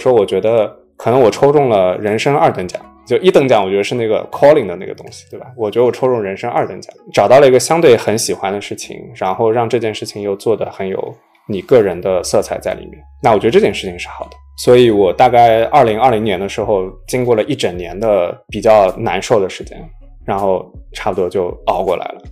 说我觉得可能我抽中了人生二等奖，就一等奖我觉得是那个 calling 的那个东西，对吧？我觉得我抽中人生二等奖，找到了一个相对很喜欢的事情，然后让这件事情又做得很有你个人的色彩在里面，那我觉得这件事情是好的。所以我大概二零二零年的时候，经过了一整年的比较难受的时间，然后差不多就熬过来了。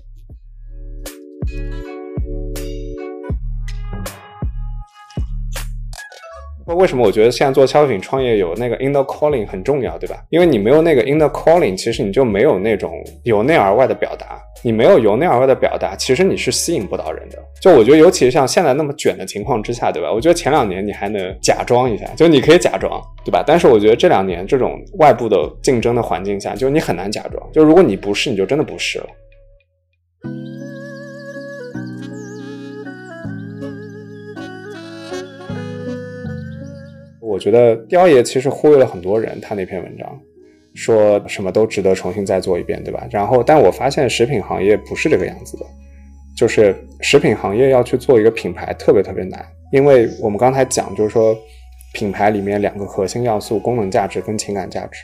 为什么我觉得现在做消费品创业有那个 inner calling 很重要，对吧？因为你没有那个 inner calling，其实你就没有那种由内而外的表达。你没有由内而外的表达，其实你是吸引不到人的。就我觉得，尤其是像现在那么卷的情况之下，对吧？我觉得前两年你还能假装一下，就你可以假装，对吧？但是我觉得这两年这种外部的竞争的环境下，就你很难假装。就如果你不是，你就真的不是了。我觉得雕爷其实忽悠了很多人，他那篇文章说什么都值得重新再做一遍，对吧？然后，但我发现食品行业不是这个样子的，就是食品行业要去做一个品牌特别特别难，因为我们刚才讲，就是说品牌里面两个核心要素：功能价值跟情感价值。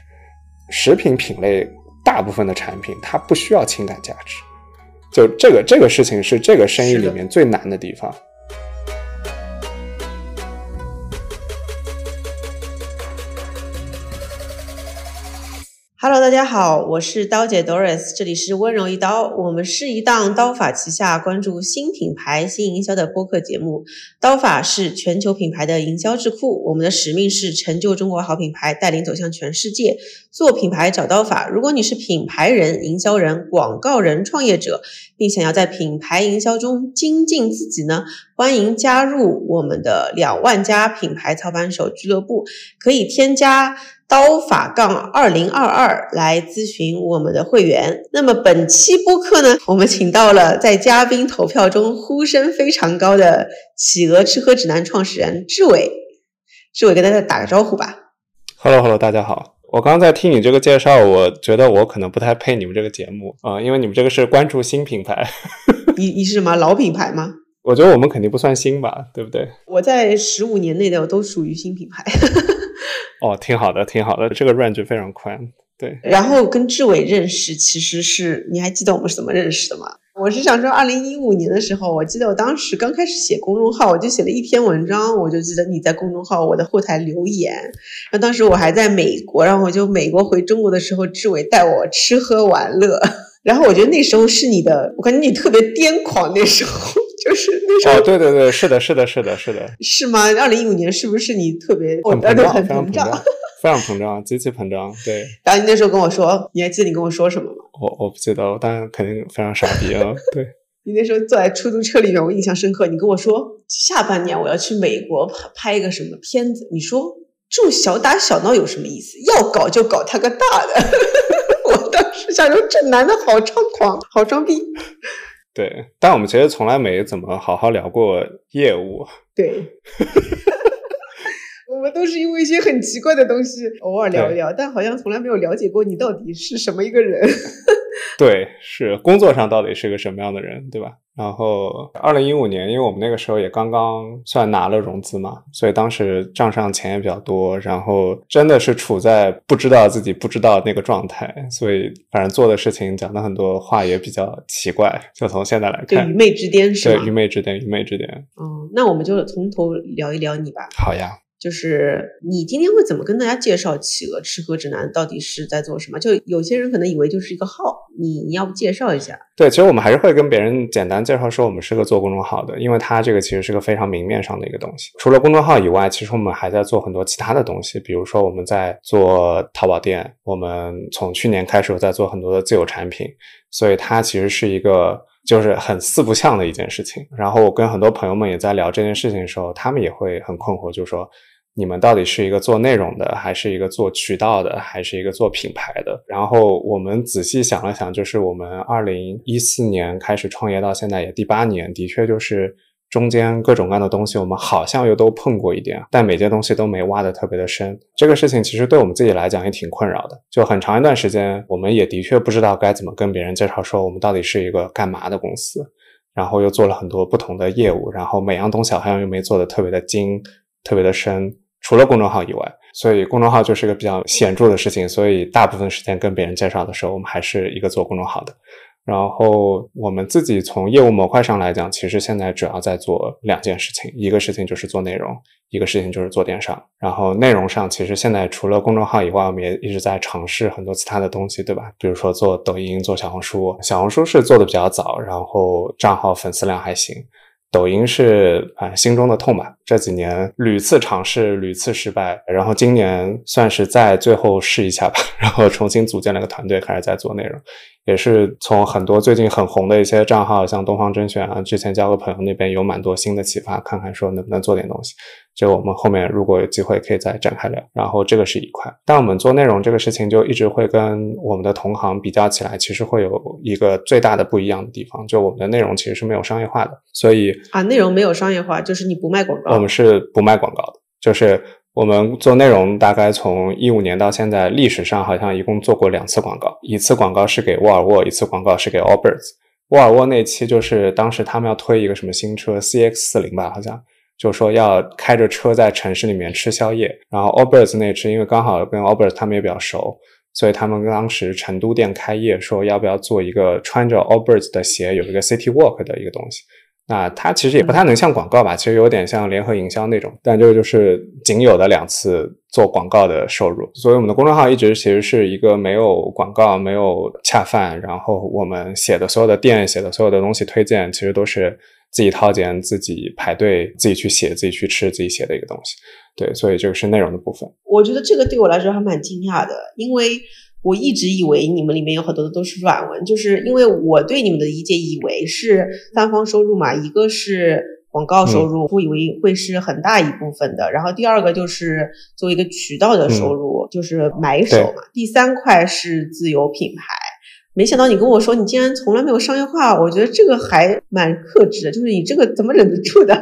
食品品类大部分的产品它不需要情感价值，就这个这个事情是这个生意里面最难的地方。Hello，大家好，我是刀姐 Doris，这里是温柔一刀。我们是一档刀法旗下关注新品牌、新营销的播客节目。刀法是全球品牌的营销智库，我们的使命是成就中国好品牌，带领走向全世界。做品牌找刀法。如果你是品牌人、营销人、广告人、创业者，并想要在品牌营销中精进自己呢？欢迎加入我们的两万家品牌操盘手俱乐部，可以添加。刀法杠二零二二来咨询我们的会员。那么本期播客呢，我们请到了在嘉宾投票中呼声非常高的企鹅吃喝指南创始人志伟。志伟跟大家打个招呼吧。Hello，Hello，大家好。我刚刚在听你这个介绍，我觉得我可能不太配你们这个节目啊，因为你们这个是关注新品牌。你你是什么老品牌吗？我觉得我们肯定不算新吧，对不对？我在十五年内的我都属于新品牌。哦，挺好的，挺好的，这个 range 非常宽。对，然后跟志伟认识，其实是你还记得我们是怎么认识的吗？我是想说，二零一五年的时候，我记得我当时刚开始写公众号，我就写了一篇文章，我就记得你在公众号我的后台留言。然后当时我还在美国，然后我就美国回中国的时候，志伟带我吃喝玩乐。然后我觉得那时候是你的，我感觉你特别癫狂，那时候。就是那时候，对对对，是的，是的，是的，是的，是吗？二零一五年是不是你特别很膨胀，很膨胀，非常膨胀，极其膨胀？对。然后你那时候跟我说，你还记得你跟我说什么吗？我我不记得，但肯定非常傻逼啊！对。你那时候坐在出租车里面，我印象深刻。你跟我说，下半年我要去美国拍拍一个什么片子？你说这种小打小闹有什么意思？要搞就搞他个大的！我当时想说，这男的好猖狂，好装逼。对，但我们其实从来没怎么好好聊过业务。对，我 们都是因为一些很奇怪的东西偶尔聊一聊，但好像从来没有了解过你到底是什么一个人。对，是工作上到底是个什么样的人，对吧？然后，二零一五年，因为我们那个时候也刚刚算拿了融资嘛，所以当时账上钱也比较多，然后真的是处在不知道自己不知道那个状态，所以反正做的事情讲的很多话也比较奇怪。就从现在来看，愚昧之巅是对，愚昧之巅，愚昧之巅。嗯，那我们就从头聊一聊你吧。好呀。就是你今天会怎么跟大家介绍企鹅吃喝指南到底是在做什么？就有些人可能以为就是一个号，你你要不介绍一下？对，其实我们还是会跟别人简单介绍说我们是个做公众号的，因为它这个其实是个非常明面上的一个东西。除了公众号以外，其实我们还在做很多其他的东西，比如说我们在做淘宝店，我们从去年开始在做很多的自有产品，所以它其实是一个就是很四不像的一件事情。然后我跟很多朋友们也在聊这件事情的时候，他们也会很困惑，就说。你们到底是一个做内容的，还是一个做渠道的，还是一个做品牌的？然后我们仔细想了想，就是我们二零一四年开始创业到现在也第八年，的确就是中间各种各样的东西，我们好像又都碰过一点，但每件东西都没挖的特别的深。这个事情其实对我们自己来讲也挺困扰的，就很长一段时间，我们也的确不知道该怎么跟别人介绍说我们到底是一个干嘛的公司，然后又做了很多不同的业务，然后每样东西好像又没做的特别的精，特别的深。除了公众号以外，所以公众号就是一个比较显著的事情。所以大部分时间跟别人介绍的时候，我们还是一个做公众号的。然后我们自己从业务模块上来讲，其实现在主要在做两件事情，一个事情就是做内容，一个事情就是做电商。然后内容上，其实现在除了公众号以外，我们也一直在尝试很多其他的东西，对吧？比如说做抖音、做小红书。小红书是做的比较早，然后账号粉丝量还行。抖音是啊心中的痛吧，这几年屡次尝试，屡次失败，然后今年算是再最后试一下吧，然后重新组建了个团队，开始在做内容。也是从很多最近很红的一些账号，像东方甄选啊，之前交个朋友那边有蛮多新的启发，看看说能不能做点东西。这个我们后面如果有机会可以再展开聊。然后这个是一块，但我们做内容这个事情就一直会跟我们的同行比较起来，其实会有一个最大的不一样的地方，就我们的内容其实是没有商业化的，所以啊，内容没有商业化，就是你不卖广告，我们是不卖广告的，就是。我们做内容大概从一五年到现在，历史上好像一共做过两次广告，一次广告是给沃尔沃，一次广告是给 Allbirds。沃尔沃那期就是当时他们要推一个什么新车 CX 四零吧，好像就说要开着车在城市里面吃宵夜。然后 Allbirds 那次因为刚好跟 Allbirds 他们也比较熟，所以他们当时成都店开业，说要不要做一个穿着 Allbirds 的鞋有一个 City Walk 的一个东西。那它其实也不太能像广告吧，其实有点像联合营销那种，但这个就是仅有的两次做广告的收入。所以我们的公众号一直其实是一个没有广告、没有恰饭，然后我们写的所有的店、写的所有的东西推荐，其实都是自己掏钱、自己排队、自己去写、自己去吃、自己写的一个东西。对，所以这个是内容的部分。我觉得这个对我来说还蛮惊讶的，因为。我一直以为你们里面有很多的都是软文，就是因为我对你们的理解以为是三方收入嘛，一个是广告收入，我以为会是很大一部分的，然后第二个就是作为一个渠道的收入，就是买手嘛，第三块是自有品牌。没想到你跟我说你竟然从来没有商业化，我觉得这个还蛮克制的，就是你这个怎么忍得住的？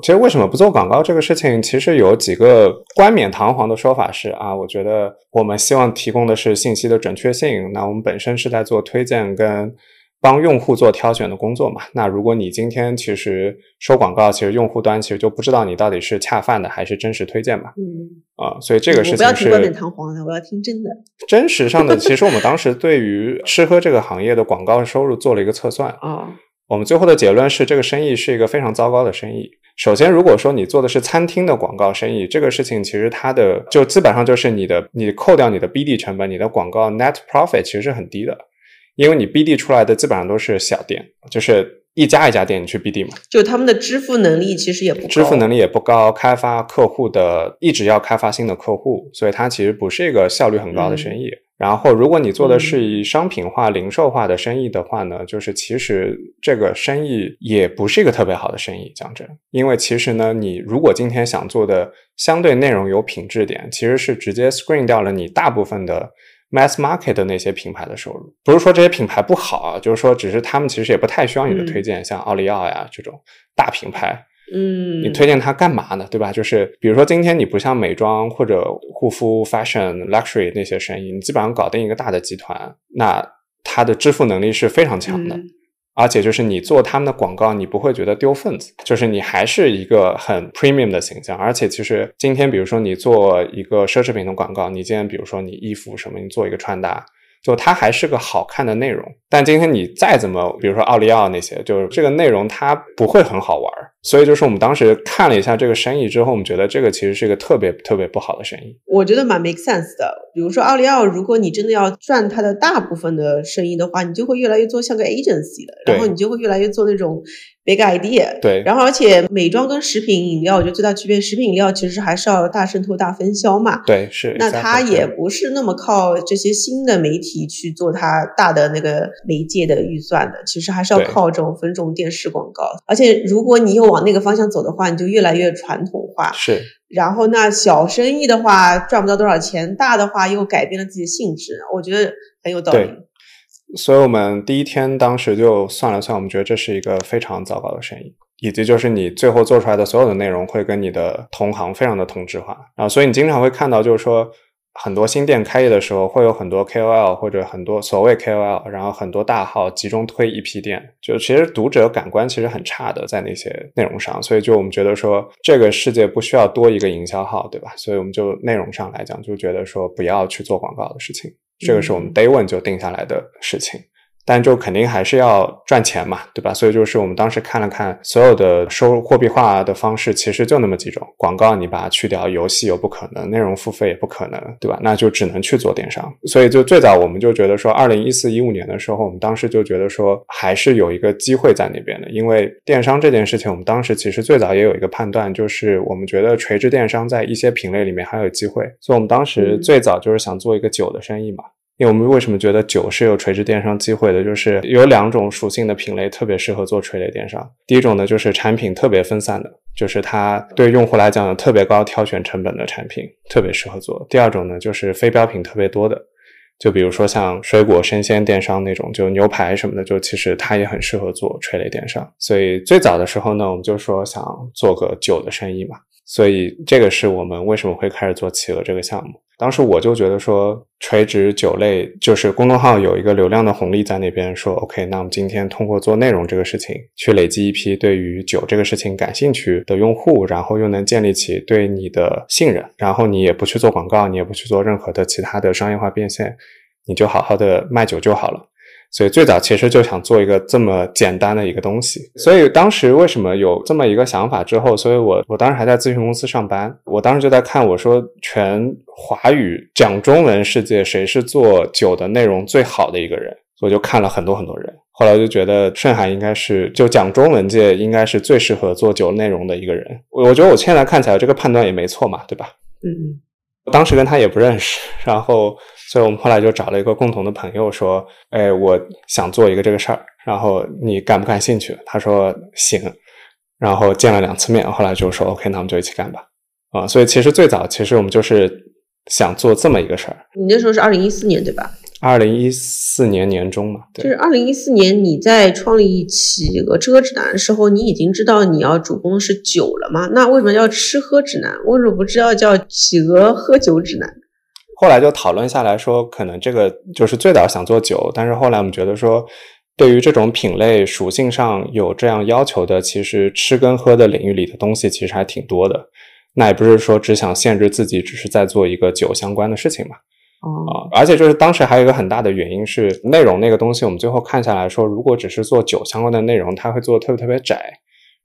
其实为什么不做广告这个事情，其实有几个冠冕堂皇的说法是啊，我觉得我们希望提供的是信息的准确性。那我们本身是在做推荐跟帮用户做挑选的工作嘛。那如果你今天其实收广告，其实用户端其实就不知道你到底是恰饭的还是真实推荐嘛。嗯啊，所以这个事情是。不要听冠冕堂皇的，我要听真的。真实上的，其实我们当时对于吃喝这个行业的广告收入做了一个测算 啊。我们最后的结论是，这个生意是一个非常糟糕的生意。首先，如果说你做的是餐厅的广告生意，这个事情其实它的就基本上就是你的，你扣掉你的 BD 成本，你的广告 net profit 其实是很低的，因为你 BD 出来的基本上都是小店，就是一家一家店你去 BD 嘛，就他们的支付能力其实也不高，支付能力也不高，开发客户的一直要开发新的客户，所以它其实不是一个效率很高的生意。然后，如果你做的是以商品化、零售化的生意的话呢，就是其实这个生意也不是一个特别好的生意，讲真。因为其实呢，你如果今天想做的相对内容有品质点，其实是直接 screen 掉了你大部分的 mass market 的那些品牌的收入。不是说这些品牌不好啊，就是说只是他们其实也不太需要你的推荐，像奥利奥呀这种大品牌。嗯，你推荐它干嘛呢？对吧？就是比如说今天你不像美妆或者护肤、fashion、luxury 那些生意，你基本上搞定一个大的集团，那它的支付能力是非常强的，而且就是你做他们的广告，你不会觉得丢份子，就是你还是一个很 premium 的形象。而且其实今天比如说你做一个奢侈品的广告，你今天比如说你衣服什么，你做一个穿搭。就它还是个好看的内容，但今天你再怎么，比如说奥利奥那些，就是这个内容它不会很好玩儿。所以就是我们当时看了一下这个生意之后，我们觉得这个其实是一个特别特别不好的生意。我觉得蛮 make sense 的。比如说奥利奥，如果你真的要赚它的大部分的生意的话，你就会越来越做像个 agency 的，然后你就会越来越做那种。Big idea，对，然后而且美妆跟食品饮料，我觉得最大区别，食品饮料其实还是要大渗透、大分销嘛。对，是。那它也不是那么靠这些新的媒体去做它大的那个媒介的预算的，其实还是要靠这种分众电视广告。而且如果你又往那个方向走的话，你就越来越传统化。是。然后那小生意的话赚不到多少钱，大的话又改变了自己的性质，我觉得很有道理。所以我们第一天当时就算了算，我们觉得这是一个非常糟糕的生意，以及就是你最后做出来的所有的内容会跟你的同行非常的同质化，啊所以你经常会看到就是说很多新店开业的时候，会有很多 KOL 或者很多所谓 KOL，然后很多大号集中推一批店，就其实读者感官其实很差的在那些内容上，所以就我们觉得说这个世界不需要多一个营销号，对吧？所以我们就内容上来讲，就觉得说不要去做广告的事情，这个是我们 Day One 就定下来的事情。但就肯定还是要赚钱嘛，对吧？所以就是我们当时看了看所有的收入货币化的方式，其实就那么几种。广告你把它去掉，游戏又不可能，内容付费也不可能，对吧？那就只能去做电商。所以就最早我们就觉得说，二零一四一五年的时候，我们当时就觉得说，还是有一个机会在那边的。因为电商这件事情，我们当时其实最早也有一个判断，就是我们觉得垂直电商在一些品类里面还有机会。所以我们当时最早就是想做一个酒的生意嘛。因为我们为什么觉得酒是有垂直电商机会的？就是有两种属性的品类特别适合做垂类电商。第一种呢，就是产品特别分散的，就是它对用户来讲有特别高挑选成本的产品，特别适合做。第二种呢，就是非标品特别多的，就比如说像水果生鲜电商那种，就牛排什么的，就其实它也很适合做垂类电商。所以最早的时候呢，我们就说想做个酒的生意嘛。所以这个是我们为什么会开始做企鹅这个项目。当时我就觉得说，垂直酒类就是公众号有一个流量的红利在那边，说 OK，那我们今天通过做内容这个事情，去累积一批对于酒这个事情感兴趣的用户，然后又能建立起对你的信任，然后你也不去做广告，你也不去做任何的其他的商业化变现，你就好好的卖酒就好了。所以最早其实就想做一个这么简单的一个东西。所以当时为什么有这么一个想法之后，所以我我当时还在咨询公司上班，我当时就在看，我说全华语讲中文世界谁是做酒的内容最好的一个人，我就看了很多很多人，后来我就觉得盛海应该是就讲中文界应该是最适合做酒内容的一个人。我我觉得我现在看起来这个判断也没错嘛，对吧？嗯。当时跟他也不认识，然后，所以我们后来就找了一个共同的朋友，说：“哎，我想做一个这个事儿，然后你感不感兴趣？”他说：“行。”然后见了两次面，后来就说：“OK，那我们就一起干吧。”啊，所以其实最早其实我们就是想做这么一个事儿。你那时候是二零一四年对吧？二零一四年年中嘛，对就是二零一四年你在创立企鹅吃喝指南的时候，你已经知道你要主攻的是酒了吗？那为什么叫吃喝指南？为什么不知道叫企鹅喝酒指南？后来就讨论下来说，可能这个就是最早想做酒，但是后来我们觉得说，对于这种品类属性上有这样要求的，其实吃跟喝的领域里的东西其实还挺多的。那也不是说只想限制自己，只是在做一个酒相关的事情嘛。哦，而且就是当时还有一个很大的原因是内容那个东西，我们最后看下来说，如果只是做酒相关的内容，它会做的特别特别窄，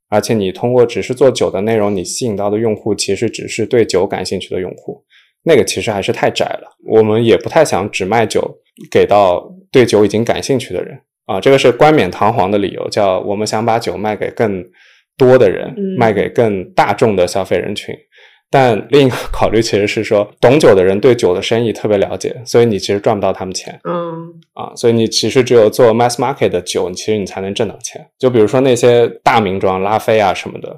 而且你通过只是做酒的内容，你吸引到的用户其实只是对酒感兴趣的用户，那个其实还是太窄了。我们也不太想只卖酒给到对酒已经感兴趣的人啊，这个是冠冕堂皇的理由，叫我们想把酒卖给更多的人，卖给更大众的消费人群。但另一个考虑其实是说，懂酒的人对酒的生意特别了解，所以你其实赚不到他们钱。嗯啊，所以你其实只有做 mass market 的酒，其实你才能挣到钱。就比如说那些大名庄拉菲啊什么的，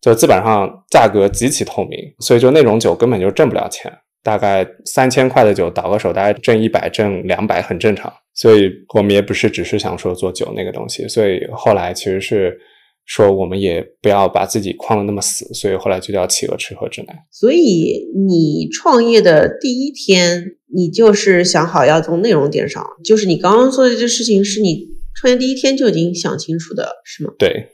就基本上价格极其透明，所以就那种酒根本就挣不了钱。大概三千块的酒倒个手，大概挣一百、挣两百很正常。所以我们也不是只是想说做酒那个东西，所以后来其实是。说我们也不要把自己框的那么死，所以后来就叫企鹅吃喝指南。所以你创业的第一天，你就是想好要从内容电商，就是你刚刚说的这事情，是你创业第一天就已经想清楚的，是吗？对，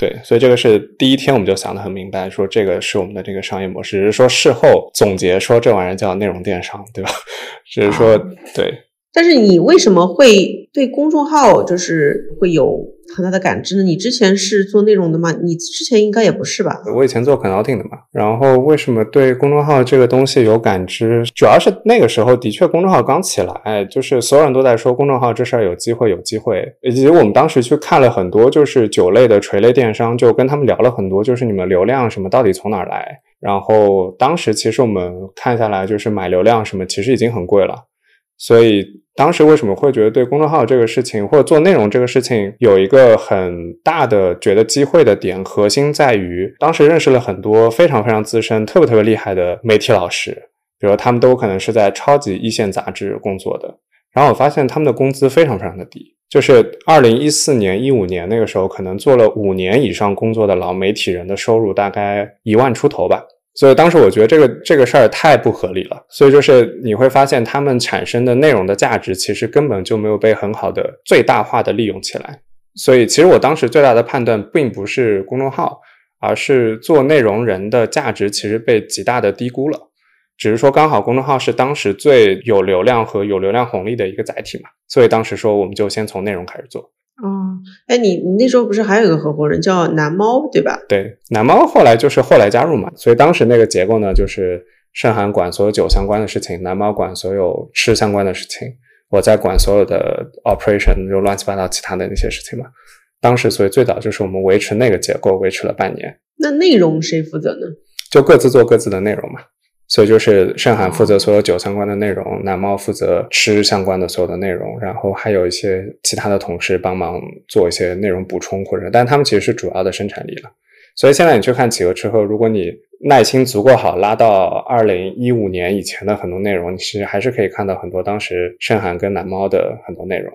对，所以这个是第一天我们就想得很明白，说这个是我们的这个商业模式。只是说事后总结说这玩意儿叫内容电商，对吧？只是说对。但是你为什么会对公众号就是会有？很大的感知呢？你之前是做内容的吗？你之前应该也不是吧？我以前做 consulting 的嘛。然后为什么对公众号这个东西有感知？主要是那个时候的确公众号刚起来，就是所有人都在说公众号这事儿有机会，有机会。以及我们当时去看了很多就是酒类的垂类电商，就跟他们聊了很多，就是你们流量什么到底从哪儿来？然后当时其实我们看下来，就是买流量什么其实已经很贵了，所以。当时为什么会觉得对公众号这个事情或者做内容这个事情有一个很大的觉得机会的点？核心在于当时认识了很多非常非常资深、特别特别厉害的媒体老师，比如他们都可能是在超级一线杂志工作的。然后我发现他们的工资非常非常的低，就是二零一四年、一五年那个时候，可能做了五年以上工作的老媒体人的收入大概一万出头吧。所以当时我觉得这个这个事儿太不合理了。所以就是你会发现，他们产生的内容的价值其实根本就没有被很好的最大化的利用起来。所以其实我当时最大的判断并不是公众号，而是做内容人的价值其实被极大的低估了。只是说刚好公众号是当时最有流量和有流量红利的一个载体嘛，所以当时说我们就先从内容开始做。哦，哎，你你那时候不是还有一个合伙人叫南猫对吧？对，南猫后来就是后来加入嘛，所以当时那个结构呢，就是盛涵管所有酒相关的事情，南猫管所有吃相关的事情，我在管所有的 operation 就乱七八糟其他的那些事情嘛。当时所以最早就是我们维持那个结构维持了半年。那内容谁负责呢？就各自做各自的内容嘛。所以就是盛涵负责所有酒相关的内容，南猫负责吃相关的所有的内容，然后还有一些其他的同事帮忙做一些内容补充或者，但他们其实是主要的生产力了。所以现在你去看企鹅吃喝，如果你耐心足够好，拉到二零一五年以前的很多内容，你其实还是可以看到很多当时盛涵跟南猫的很多内容。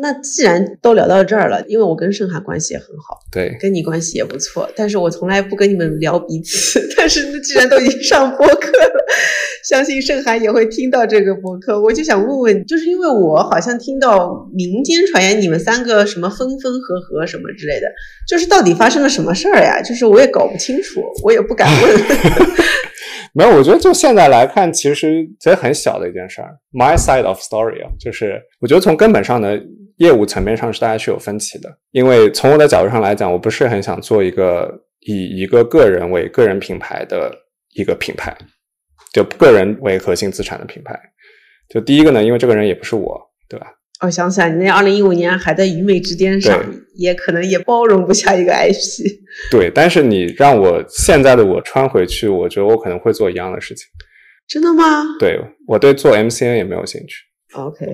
那既然都聊到这儿了，因为我跟盛涵关系也很好，对，跟你关系也不错，但是我从来不跟你们聊彼此。但是那既然都已经上播客了，相信盛涵也会听到这个播客。我就想问问，就是因为我好像听到民间传言你们三个什么分分合合什么之类的，就是到底发生了什么事儿呀？就是我也搞不清楚，我也不敢问。没有，我觉得就现在来看，其实其实很小的一件事儿。My side of story 啊，就是我觉得从根本上的业务层面上是大家是有分歧的。因为从我的角度上来讲，我不是很想做一个以一个个人为个人品牌的一个品牌，就个人为核心资产的品牌。就第一个呢，因为这个人也不是我，对吧？我想起来，你那二零一五年还在愚昧之巅上，也可能也包容不下一个 IP。对，但是你让我现在的我穿回去，我觉得我可能会做一样的事情。真的吗？对，我对做 MCN 也没有兴趣。OK。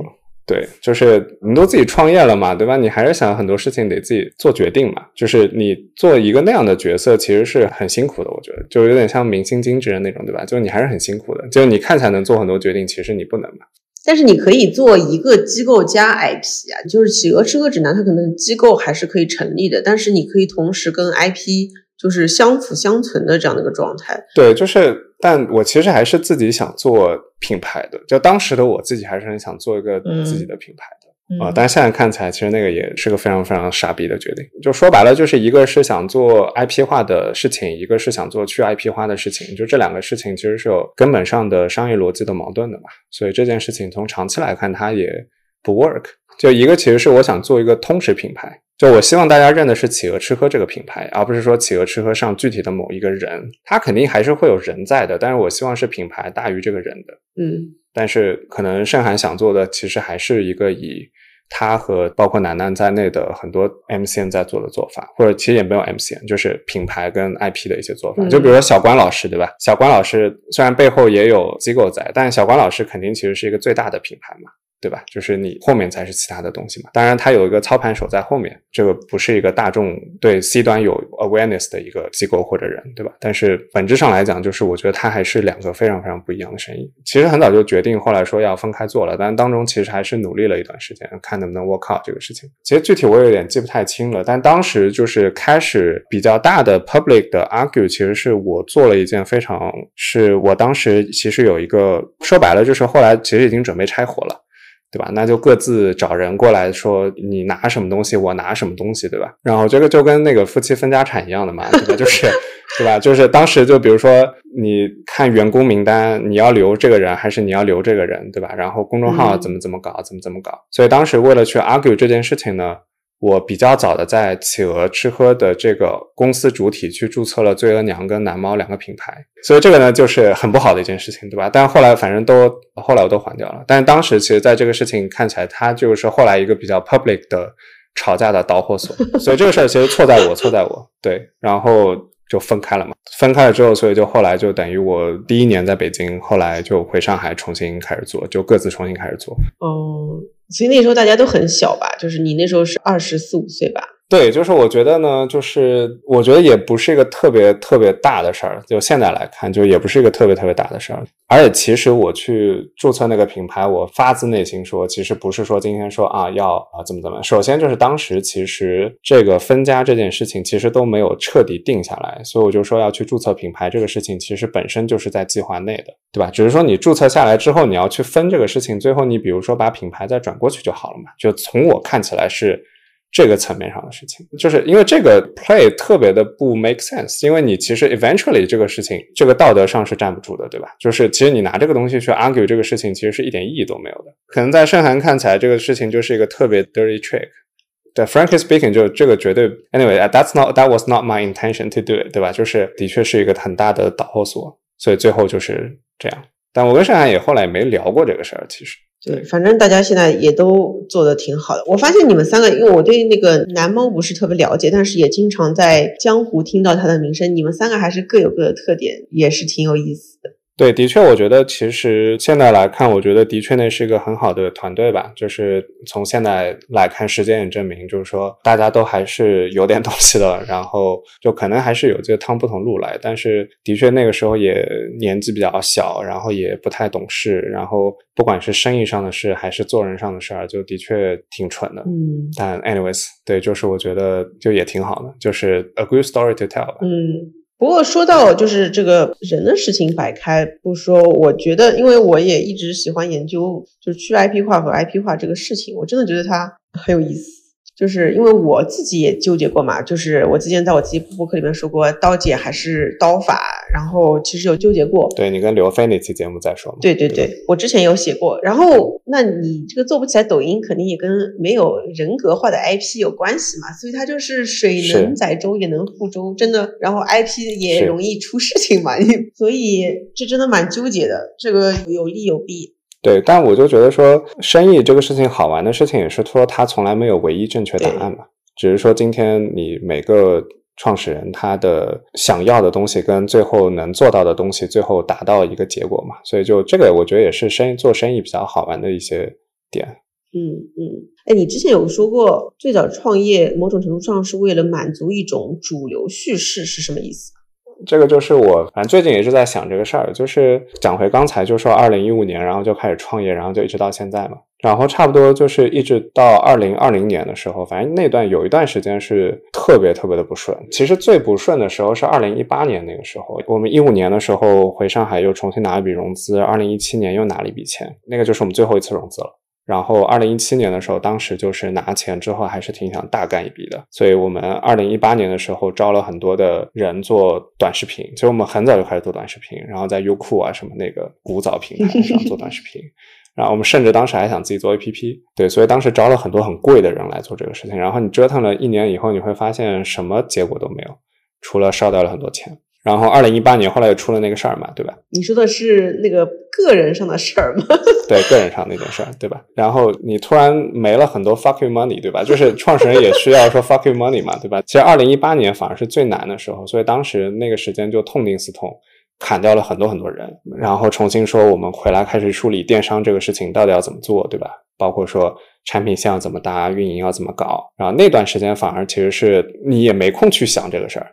对，就是你都自己创业了嘛，对吧？你还是想很多事情得自己做决定嘛。就是你做一个那样的角色，其实是很辛苦的。我觉得，就有点像明星经纪人那种，对吧？就是你还是很辛苦的。就是你看起来能做很多决定，其实你不能嘛。但是你可以做一个机构加 IP 啊，就是企鹅吃喝指南，它可能机构还是可以成立的，但是你可以同时跟 IP 就是相辅相成的这样的一个状态。对，就是，但我其实还是自己想做品牌的，就当时的我自己还是很想做一个自己的品牌。啊！但是现在看起来，其实那个也是个非常非常傻逼的决定。就说白了，就是一个是想做 IP 化的事情，一个是想做去 IP 化的事情。就这两个事情其实是有根本上的商业逻辑的矛盾的嘛。所以这件事情从长期来看，它也不 work。就一个其实是我想做一个通识品牌，就我希望大家认的是企鹅吃喝这个品牌，而不是说企鹅吃喝上具体的某一个人。他肯定还是会有人在的，但是我希望是品牌大于这个人的。嗯。但是可能盛涵想做的，其实还是一个以他和包括楠楠在内的很多 MCN 在做的做法，或者其实也没有 MCN，就是品牌跟 IP 的一些做法。就比如说小关老师，对吧？小关老师虽然背后也有机构在，但小关老师肯定其实是一个最大的品牌嘛。对吧？就是你后面才是其他的东西嘛。当然，它有一个操盘手在后面，这个不是一个大众对 C 端有 awareness 的一个机构或者人，对吧？但是本质上来讲，就是我觉得它还是两个非常非常不一样的生意。其实很早就决定，后来说要分开做了，但当中其实还是努力了一段时间，看能不能 work out 这个事情。其实具体我有点记不太清了，但当时就是开始比较大的 public 的 argue，其实是我做了一件非常，是我当时其实有一个说白了，就是后来其实已经准备拆伙了。对吧？那就各自找人过来说，你拿什么东西，我拿什么东西，对吧？然后这个就跟那个夫妻分家产一样的嘛，对吧？就是，对吧？就是当时就比如说，你看员工名单，你要留这个人还是你要留这个人，对吧？然后公众号怎么怎么搞，怎么怎么搞。所以当时为了去 argue 这件事情呢。我比较早的在企鹅吃喝的这个公司主体去注册了醉鹅娘跟蓝猫两个品牌，所以这个呢就是很不好的一件事情，对吧？但后来反正都后来我都还掉了。但是当时其实在这个事情看起来，它就是后来一个比较 public 的吵架的导火索，所以这个事儿其实错在我，错在我对，然后就分开了嘛。分开了之后，所以就后来就等于我第一年在北京，后来就回上海重新开始做，就各自重新开始做。嗯。所以那时候大家都很小吧，就是你那时候是二十四五岁吧？对，就是我觉得呢，就是我觉得也不是一个特别特别大的事儿，就现在来看，就也不是一个特别特别大的事儿。而且其实我去注册那个品牌，我发自内心说，其实不是说今天说啊要啊怎么怎么。首先就是当时其实这个分家这件事情其实都没有彻底定下来，所以我就说要去注册品牌这个事情，其实本身就是在计划内的，对吧？只是说你注册下来之后，你要去分这个事情，最后你比如说把品牌再转过去就好了嘛。就从我看起来是。这个层面上的事情，就是因为这个 play 特别的不 make sense，因为你其实 eventually 这个事情，这个道德上是站不住的，对吧？就是其实你拿这个东西去 argue 这个事情，其实是一点意义都没有的。可能在盛涵看起来，这个事情就是一个特别 dirty trick。对，frankly speaking，就这个绝对 anyway，that's not that was not my intention to do it，对吧？就是的确是一个很大的导火索，所以最后就是这样。但我跟盛涵也后来也没聊过这个事儿，其实。对，反正大家现在也都做的挺好的。我发现你们三个，因为我对那个南猫不是特别了解，但是也经常在江湖听到他的名声。你们三个还是各有各的特点，也是挺有意思的。对，的确，我觉得其实现在来看，我觉得的确那是一个很好的团队吧。就是从现在来看，时间也证明，就是说大家都还是有点东西的。然后就可能还是有这个趟不同路来，但是的确那个时候也年纪比较小，然后也不太懂事，然后不管是生意上的事还是做人上的事儿，就的确挺蠢的。嗯。但 anyways，对，就是我觉得就也挺好的，就是 a good story to tell 吧。嗯。不过说到就是这个人的事情摆开不说，我觉得，因为我也一直喜欢研究，就是去 IP 化和 IP 化这个事情，我真的觉得它很有意思。就是因为我自己也纠结过嘛，就是我之前在我自己播客里面说过，刀姐还是刀法，然后其实有纠结过。对你跟刘飞那期节目在说嘛？对对对，我之前有写过。然后，那你这个做不起来抖音，肯定也跟没有人格化的 IP 有关系嘛。所以它就是水能载舟也能覆舟，真的。然后 IP 也容易出事情嘛，所以这真的蛮纠结的。这个有利有弊。对，但我就觉得说，生意这个事情好玩的事情也是说，它从来没有唯一正确答案嘛。只是说今天你每个创始人他的想要的东西跟最后能做到的东西，最后达到一个结果嘛。所以就这个，我觉得也是生意做生意比较好玩的一些点。嗯嗯，哎，你之前有说过，最早创业某种程度上是为了满足一种主流叙事，是什么意思？这个就是我，反正最近也是在想这个事儿。就是讲回刚才，就说二零一五年，然后就开始创业，然后就一直到现在嘛。然后差不多就是一直到二零二零年的时候，反正那段有一段时间是特别特别的不顺。其实最不顺的时候是二零一八年那个时候，我们一五年的时候回上海又重新拿了一笔融资，二零一七年又拿了一笔钱，那个就是我们最后一次融资了。然后，二零一七年的时候，当时就是拿钱之后，还是挺想大干一笔的。所以我们二零一八年的时候招了很多的人做短视频。其实我们很早就开始做短视频，然后在优酷啊什么那个古早平台上做短视频。然后我们甚至当时还想自己做 APP。对，所以当时招了很多很贵的人来做这个事情。然后你折腾了一年以后，你会发现什么结果都没有，除了烧掉了很多钱。然后二零一八年后来又出了那个事儿嘛，对吧？你说的是那个个人上的事儿吗？对，个人上那件事儿，对吧？然后你突然没了很多 fuck you money，对吧？就是创始人也需要说 fuck you money 嘛，对吧？其实二零一八年反而是最难的时候，所以当时那个时间就痛定思痛，砍掉了很多很多人，然后重新说我们回来开始梳理电商这个事情到底要怎么做，对吧？包括说产品线要怎么搭，运营要怎么搞，然后那段时间反而其实是你也没空去想这个事儿。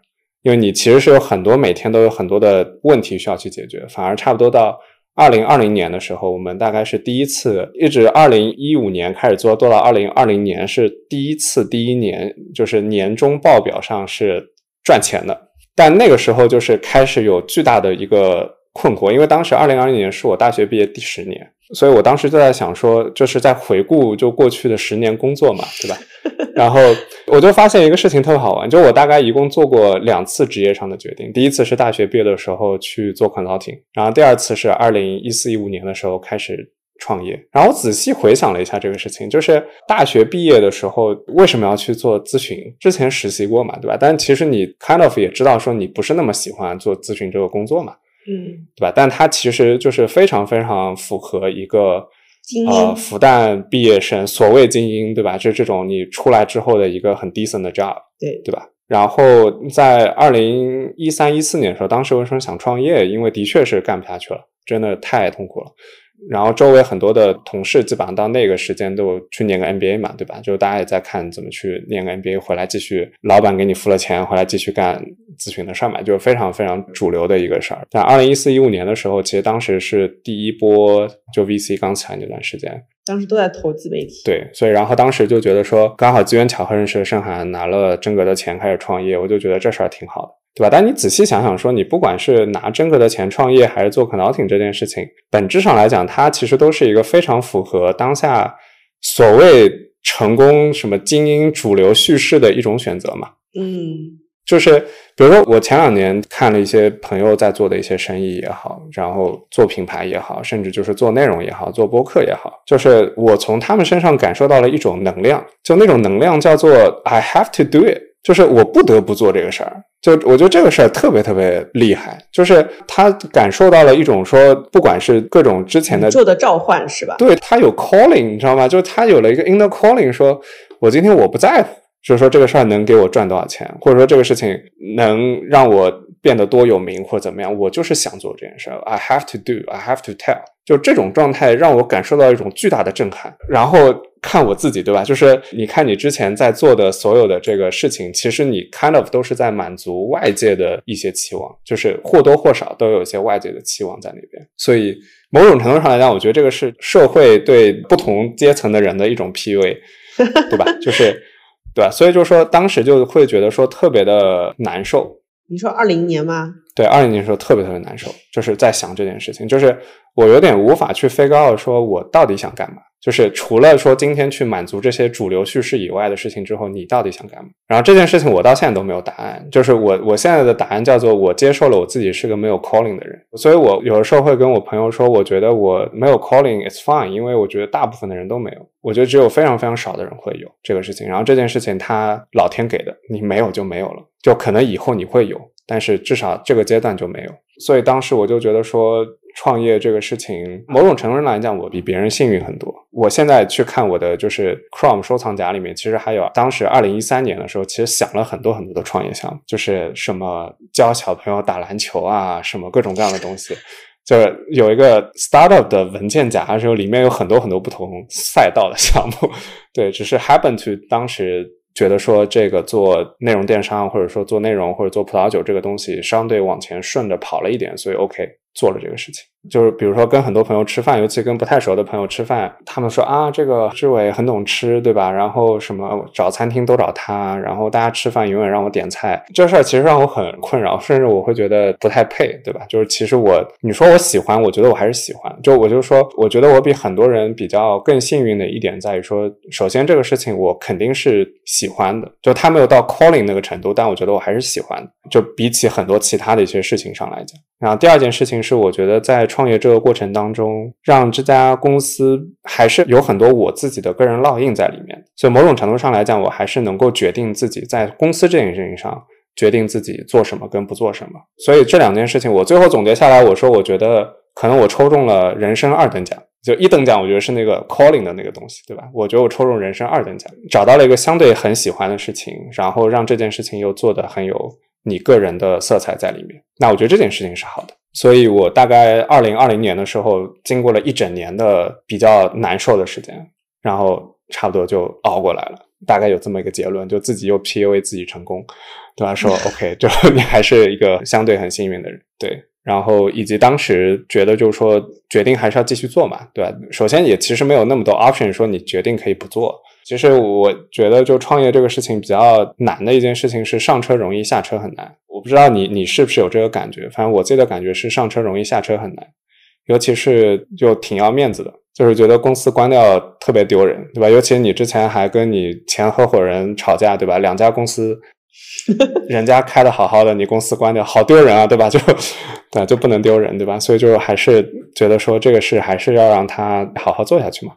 因为你其实是有很多每天都有很多的问题需要去解决，反而差不多到二零二零年的时候，我们大概是第一次，一直二零一五年开始做，做到二零二零年是第一次，第一年就是年终报表上是赚钱的，但那个时候就是开始有巨大的一个困惑，因为当时二零二零年是我大学毕业第十年，所以我当时就在想说，就是在回顾就过去的十年工作嘛，对吧？然后我就发现一个事情特别好玩，就我大概一共做过两次职业上的决定。第一次是大学毕业的时候去做 consulting，然后第二次是二零一四一五年的时候开始创业。然后仔细回想了一下这个事情，就是大学毕业的时候为什么要去做咨询？之前实习过嘛，对吧？但其实你 kind of 也知道说你不是那么喜欢做咨询这个工作嘛，嗯，对吧？但它其实就是非常非常符合一个。呃，复旦毕业生，所谓精英，对吧？就这种你出来之后的一个很 decent 的 job，对对吧？然后在二零一三一四年的时候，当时为什么想创业？因为的确是干不下去了，真的太痛苦了。然后周围很多的同事基本上到那个时间都去念个 MBA 嘛，对吧？就是大家也在看怎么去念个 MBA 回来继续，老板给你付了钱回来继续干咨询的事儿嘛，就是非常非常主流的一个事儿。但二零一四一五年的时候，其实当时是第一波就 VC 刚起来那段时间，当时都在投自媒体。对，所以然后当时就觉得说，刚好机缘巧合认识了盛涵，拿了真格的钱开始创业，我就觉得这事儿挺好的，对吧？但你仔细想想，说你不管是拿真格的钱创业，还是做 consulting 这件事情，本质上来讲，它其实都是一个非常符合当下所谓成功什么精英主流叙事的一种选择嘛。嗯就是比如说，我前两年看了一些朋友在做的一些生意也好，然后做品牌也好，甚至就是做内容也好，做播客也好，就是我从他们身上感受到了一种能量，就那种能量叫做 I have to do it，就是我不得不做这个事儿。就我觉得这个事儿特别特别厉害，就是他感受到了一种说，不管是各种之前的做的召唤是吧？对他有 calling，你知道吗？就是他有了一个 inner calling，说我今天我不在乎。就是说这个事儿能给我赚多少钱，或者说这个事情能让我变得多有名或者怎么样，我就是想做这件事儿。I have to do, I have to tell。就这种状态让我感受到一种巨大的震撼。然后看我自己，对吧？就是你看你之前在做的所有的这个事情，其实你 kind of 都是在满足外界的一些期望，就是或多或少都有一些外界的期望在那边。所以某种程度上来讲，我觉得这个是社会对不同阶层的人的一种 PUA，对吧？就是。对吧？所以就是说当时就会觉得说特别的难受。你说二零年吗？对，二零年时候特别特别难受，就是在想这件事情，就是我有点无法去 figure out 说我到底想干嘛。就是除了说今天去满足这些主流叙事以外的事情之后，你到底想干嘛？然后这件事情我到现在都没有答案。就是我我现在的答案叫做我接受了我自己是个没有 calling 的人，所以我有的时候会跟我朋友说，我觉得我没有 calling is fine，因为我觉得大部分的人都没有，我觉得只有非常非常少的人会有这个事情。然后这件事情他老天给的，你没有就没有了，就可能以后你会有，但是至少这个阶段就没有。所以当时我就觉得说。创业这个事情，某种程度上来讲，我比别人幸运很多。我现在去看我的就是 Chrome 收藏夹里面，其实还有当时二零一三年的时候，其实想了很多很多的创业项目，就是什么教小朋友打篮球啊，什么各种各样的东西。就是有一个 startup 的文件夹，时候里面有很多很多不同赛道的项目。对，只是 happen to 当时觉得说这个做内容电商，或者说做内容或者做葡萄酒这个东西，相对往前顺着跑了一点，所以 OK。做了这个事情，就是比如说跟很多朋友吃饭，尤其跟不太熟的朋友吃饭，他们说啊，这个志伟很懂吃，对吧？然后什么找餐厅都找他，然后大家吃饭永远让我点菜，这事儿其实让我很困扰，甚至我会觉得不太配，对吧？就是其实我，你说我喜欢，我觉得我还是喜欢，就我就说，我觉得我比很多人比较更幸运的一点在于说，首先这个事情我肯定是喜欢的，就他没有到 calling 那个程度，但我觉得我还是喜欢，就比起很多其他的一些事情上来讲。然后第二件事情是，我觉得在创业这个过程当中，让这家公司还是有很多我自己的个人烙印在里面。所以某种程度上来讲，我还是能够决定自己在公司这件事情上决定自己做什么跟不做什么。所以这两件事情，我最后总结下来，我说我觉得可能我抽中了人生二等奖。就一等奖，我觉得是那个 calling 的那个东西，对吧？我觉得我抽中人生二等奖，找到了一个相对很喜欢的事情，然后让这件事情又做得很有。你个人的色彩在里面，那我觉得这件事情是好的。所以我大概二零二零年的时候，经过了一整年的比较难受的时间，然后差不多就熬过来了。大概有这么一个结论，就自己又 P U A 自己成功，对吧？说 OK，就你还是一个相对很幸运的人，对。然后以及当时觉得就是说决定还是要继续做嘛，对吧？首先也其实没有那么多 option，说你决定可以不做。其实我觉得，就创业这个事情比较难的一件事情是上车容易下车很难。我不知道你你是不是有这个感觉，反正我自己的感觉是上车容易下车很难，尤其是就挺要面子的，就是觉得公司关掉特别丢人，对吧？尤其你之前还跟你前合伙人吵架，对吧？两家公司，人家开的好好的，你公司关掉，好丢人啊，对吧？就对，就不能丢人，对吧？所以就还是觉得说这个事还是要让他好好做下去嘛。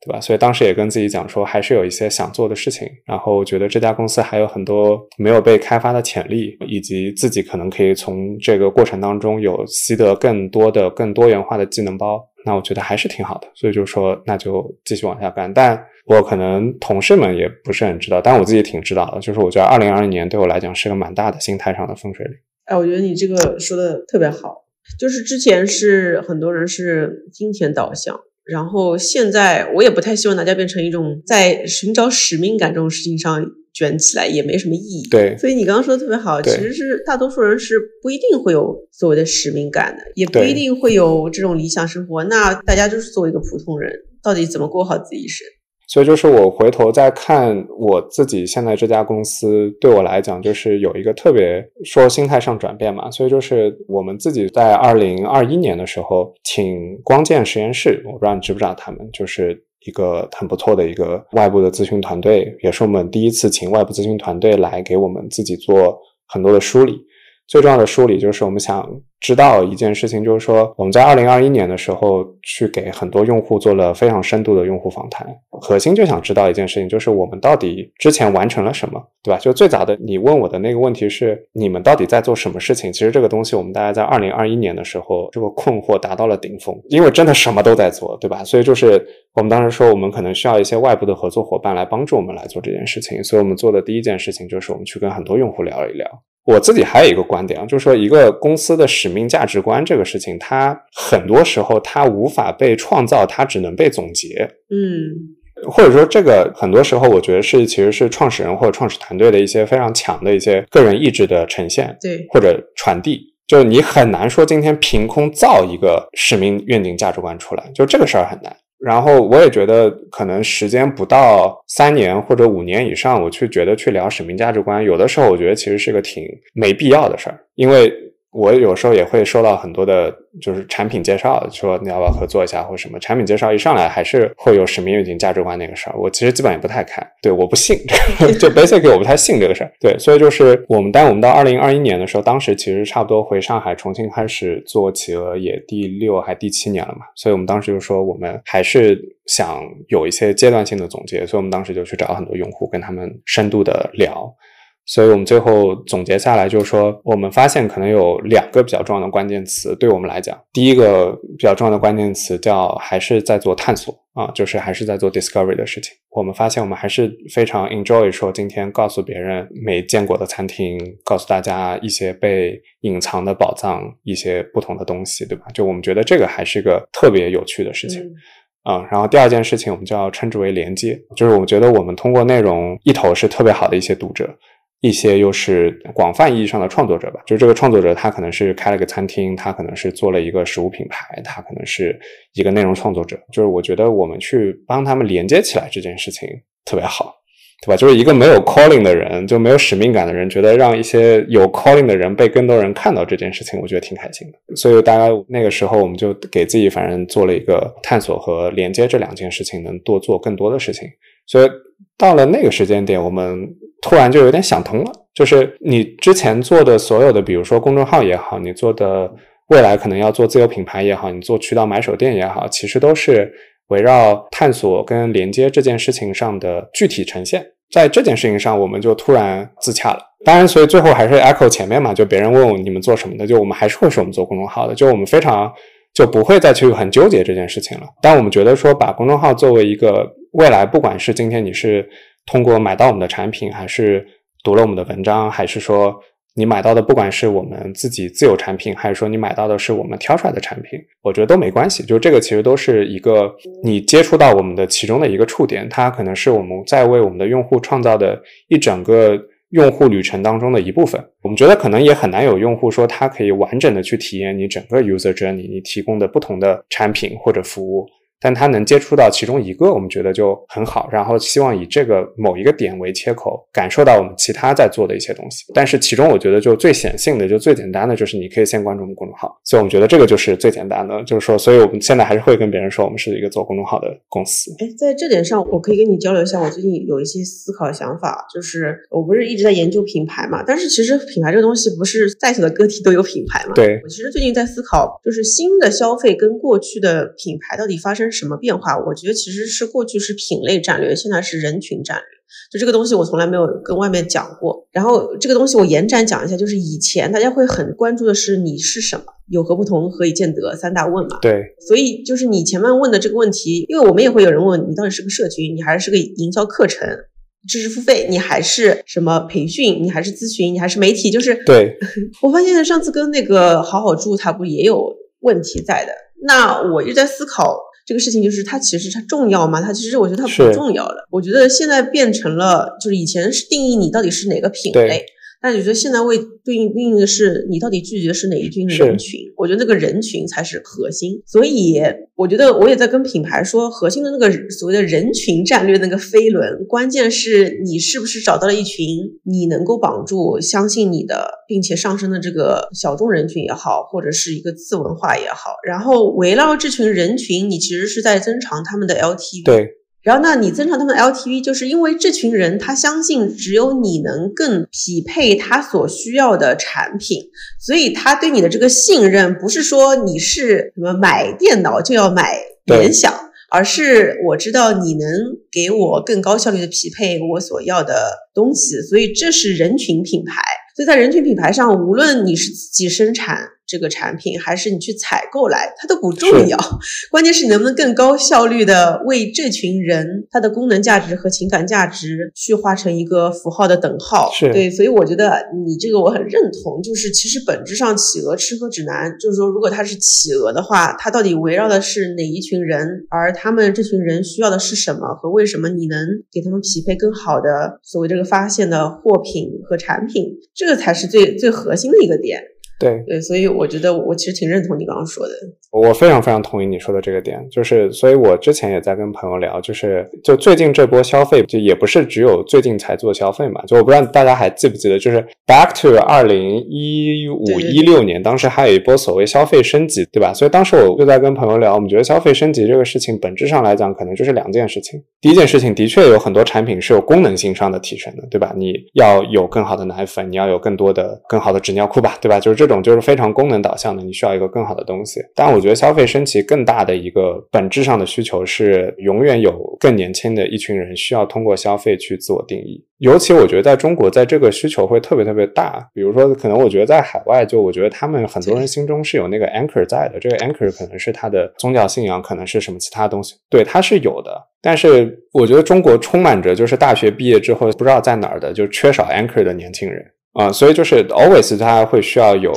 对吧？所以当时也跟自己讲说，还是有一些想做的事情，然后觉得这家公司还有很多没有被开发的潜力，以及自己可能可以从这个过程当中有习得更多的、更多元化的技能包。那我觉得还是挺好的，所以就说那就继续往下干。但我可能同事们也不是很知道，但我自己挺知道的。就是我觉得二零二零年对我来讲是个蛮大的心态上的风水岭。哎，我觉得你这个说的特别好。就是之前是很多人是金钱导向，然后现在我也不太希望大家变成一种在寻找使命感这种事情上卷起来，也没什么意义。对，所以你刚刚说的特别好，其实是大多数人是不一定会有所谓的使命感的，也不一定会有这种理想生活。那大家就是作为一个普通人，到底怎么过好自己一生？所以就是我回头再看我自己现在这家公司，对我来讲就是有一个特别说心态上转变嘛。所以就是我们自己在二零二一年的时候，请光剑实验室，我不知道你知不知道他们，就是一个很不错的一个外部的咨询团队，也是我们第一次请外部咨询团队来给我们自己做很多的梳理。最重要的梳理就是我们想知道一件事情，就是说我们在二零二一年的时候去给很多用户做了非常深度的用户访谈，核心就想知道一件事情，就是我们到底之前完成了什么，对吧？就最早的你问我的那个问题是你们到底在做什么事情？其实这个东西我们大概在二零二一年的时候，这个困惑达到了顶峰，因为真的什么都在做，对吧？所以就是我们当时说我们可能需要一些外部的合作伙伴来帮助我们来做这件事情，所以我们做的第一件事情就是我们去跟很多用户聊一聊。我自己还有一个观点啊，就是说一个公司的使命价值观这个事情，它很多时候它无法被创造，它只能被总结。嗯或者说，这个很多时候我觉得是其实是创始人或者创始团队的一些非常强的一些个人意志的呈现对，或者传递。就是你很难说今天凭空造一个使命、愿景、价值观出来，就这个事儿很难。然后我也觉得，可能时间不到三年或者五年以上，我去觉得去聊使命价值观，有的时候我觉得其实是个挺没必要的事儿，因为我有时候也会收到很多的，就是产品介绍，说你要不要合作一下或什么。产品介绍一上来还是会有使命、愿景、价值观那个事儿，我其实基本也不太看，对，我不信这 个，就 basically 我不太信这个事儿。对，所以就是我们，但我们到二零二一年的时候，当时其实差不多回上海重新开始做企鹅也第六还第七年了嘛，所以我们当时就说我们还是想有一些阶段性的总结，所以我们当时就去找很多用户，跟他们深度的聊。所以我们最后总结下来，就是说，我们发现可能有两个比较重要的关键词，对我们来讲，第一个比较重要的关键词叫还是在做探索啊，就是还是在做 discovery 的事情。我们发现我们还是非常 enjoy 说今天告诉别人没见过的餐厅，告诉大家一些被隐藏的宝藏，一些不同的东西，对吧？就我们觉得这个还是个特别有趣的事情。嗯啊、然后第二件事情我们就要称之为连接，就是我们觉得我们通过内容一头是特别好的一些读者，一些又是广泛意义上的创作者吧。就是这个创作者他可能是开了个餐厅，他可能是做了一个食物品牌，他可能是一个内容创作者。就是我觉得我们去帮他们连接起来这件事情特别好。对吧？就是一个没有 calling 的人，就没有使命感的人，觉得让一些有 calling 的人被更多人看到这件事情，我觉得挺开心的。所以大概那个时候，我们就给自己反正做了一个探索和连接这两件事情，能多做更多的事情。所以到了那个时间点，我们突然就有点想通了，就是你之前做的所有的，比如说公众号也好，你做的未来可能要做自有品牌也好，你做渠道买手店也好，其实都是围绕探索跟连接这件事情上的具体呈现。在这件事情上，我们就突然自洽了。当然，所以最后还是 echo 前面嘛，就别人问我你们做什么的，就我们还是会说我们做公众号的，就我们非常就不会再去很纠结这件事情了。但我们觉得说，把公众号作为一个未来，不管是今天你是通过买到我们的产品，还是读了我们的文章，还是说你买到的，不管是我们自己自有产品，还是说你买到的是我们挑出来的产品，我觉得都没关系。就这个其实都是一个你接触到我们的其中的一个触点，它可能是我们在为我们的用户创造的一整个用户旅程当中的一部分。我们觉得可能也很难有用户说他可以完整的去体验你整个 user journey，你提供的不同的产品或者服务。但他能接触到其中一个，我们觉得就很好。然后希望以这个某一个点为切口，感受到我们其他在做的一些东西。但是其中我觉得就最显性的，就最简单的，就是你可以先关注我们公众号。所以我们觉得这个就是最简单的，就是说，所以我们现在还是会跟别人说，我们是一个做公众号的公司。哎，在这点上，我可以跟你交流一下，我最近有一些思考想法，就是我不是一直在研究品牌嘛，但是其实品牌这个东西不是在所的个体都有品牌嘛？对我其实最近在思考，就是新的消费跟过去的品牌到底发生什么变化？我觉得其实是过去是品类战略，现在是人群战略。就这个东西，我从来没有跟外面讲过。然后这个东西我延展讲一下，就是以前大家会很关注的是你是什么，有何不同，何以见得三大问嘛。对所以就是你前面问的这个问题，因为我们也会有人问你到底是个社群，你还是个营销课程，知识付费，你还是什么培训，你还是咨询，你还是媒体，就是对。我发现上次跟那个好好住，他不也有问题在的？那我一直在思考这个事情，就是它其实它重要吗？它其实我觉得它不重要了。我觉得现在变成了，就是以前是定义你到底是哪个品类。但你觉得现在为对应对应的是你到底拒绝的是哪一群人群？我觉得那个人群才是核心。所以我觉得我也在跟品牌说，核心的那个所谓的人群战略那个飞轮，关键是你是不是找到了一群你能够绑住、相信你的，并且上升的这个小众人群也好，或者是一个次文化也好，然后围绕这群人群，你其实是在增长他们的 LTV。对。然后，那你增长他们 LTV，就是因为这群人他相信只有你能更匹配他所需要的产品，所以他对你的这个信任不是说你是什么买电脑就要买联想，而是我知道你能给我更高效率的匹配我所要的东西，所以这是人群品牌。所以在人群品牌上，无论你是自己生产。这个产品还是你去采购来，它都不重要，关键是你能不能更高效率的为这群人它的功能价值和情感价值去画成一个符号的等号。是对，所以我觉得你这个我很认同，就是其实本质上企鹅吃喝指南就是说，如果它是企鹅的话，它到底围绕的是哪一群人，而他们这群人需要的是什么和为什么，你能给他们匹配更好的所谓这个发现的货品和产品，这个才是最最核心的一个点。对对，所以我觉得我其实挺认同你刚刚说的。我非常非常同意你说的这个点，就是所以，我之前也在跟朋友聊，就是就最近这波消费，就也不是只有最近才做消费嘛。就我不知道大家还记不记得，就是 back to 二零一五一六年，当时还有一波所谓消费升级，对吧？所以当时我就在跟朋友聊，我们觉得消费升级这个事情本质上来讲，可能就是两件事情。第一件事情，的确有很多产品是有功能性上的提升的，对吧？你要有更好的奶粉，你要有更多的更好的纸尿裤吧，对吧？就是这。这种就是非常功能导向的，你需要一个更好的东西。但我觉得消费升级更大的一个本质上的需求是，永远有更年轻的一群人需要通过消费去自我定义。尤其我觉得在中国，在这个需求会特别特别大。比如说，可能我觉得在海外，就我觉得他们很多人心中是有那个 anchor 在的。这个 anchor 可能是他的宗教信仰，可能是什么其他东西，对，他是有的。但是我觉得中国充满着就是大学毕业之后不知道在哪儿的，就缺少 anchor 的年轻人。啊，所以就是 always 他会需要有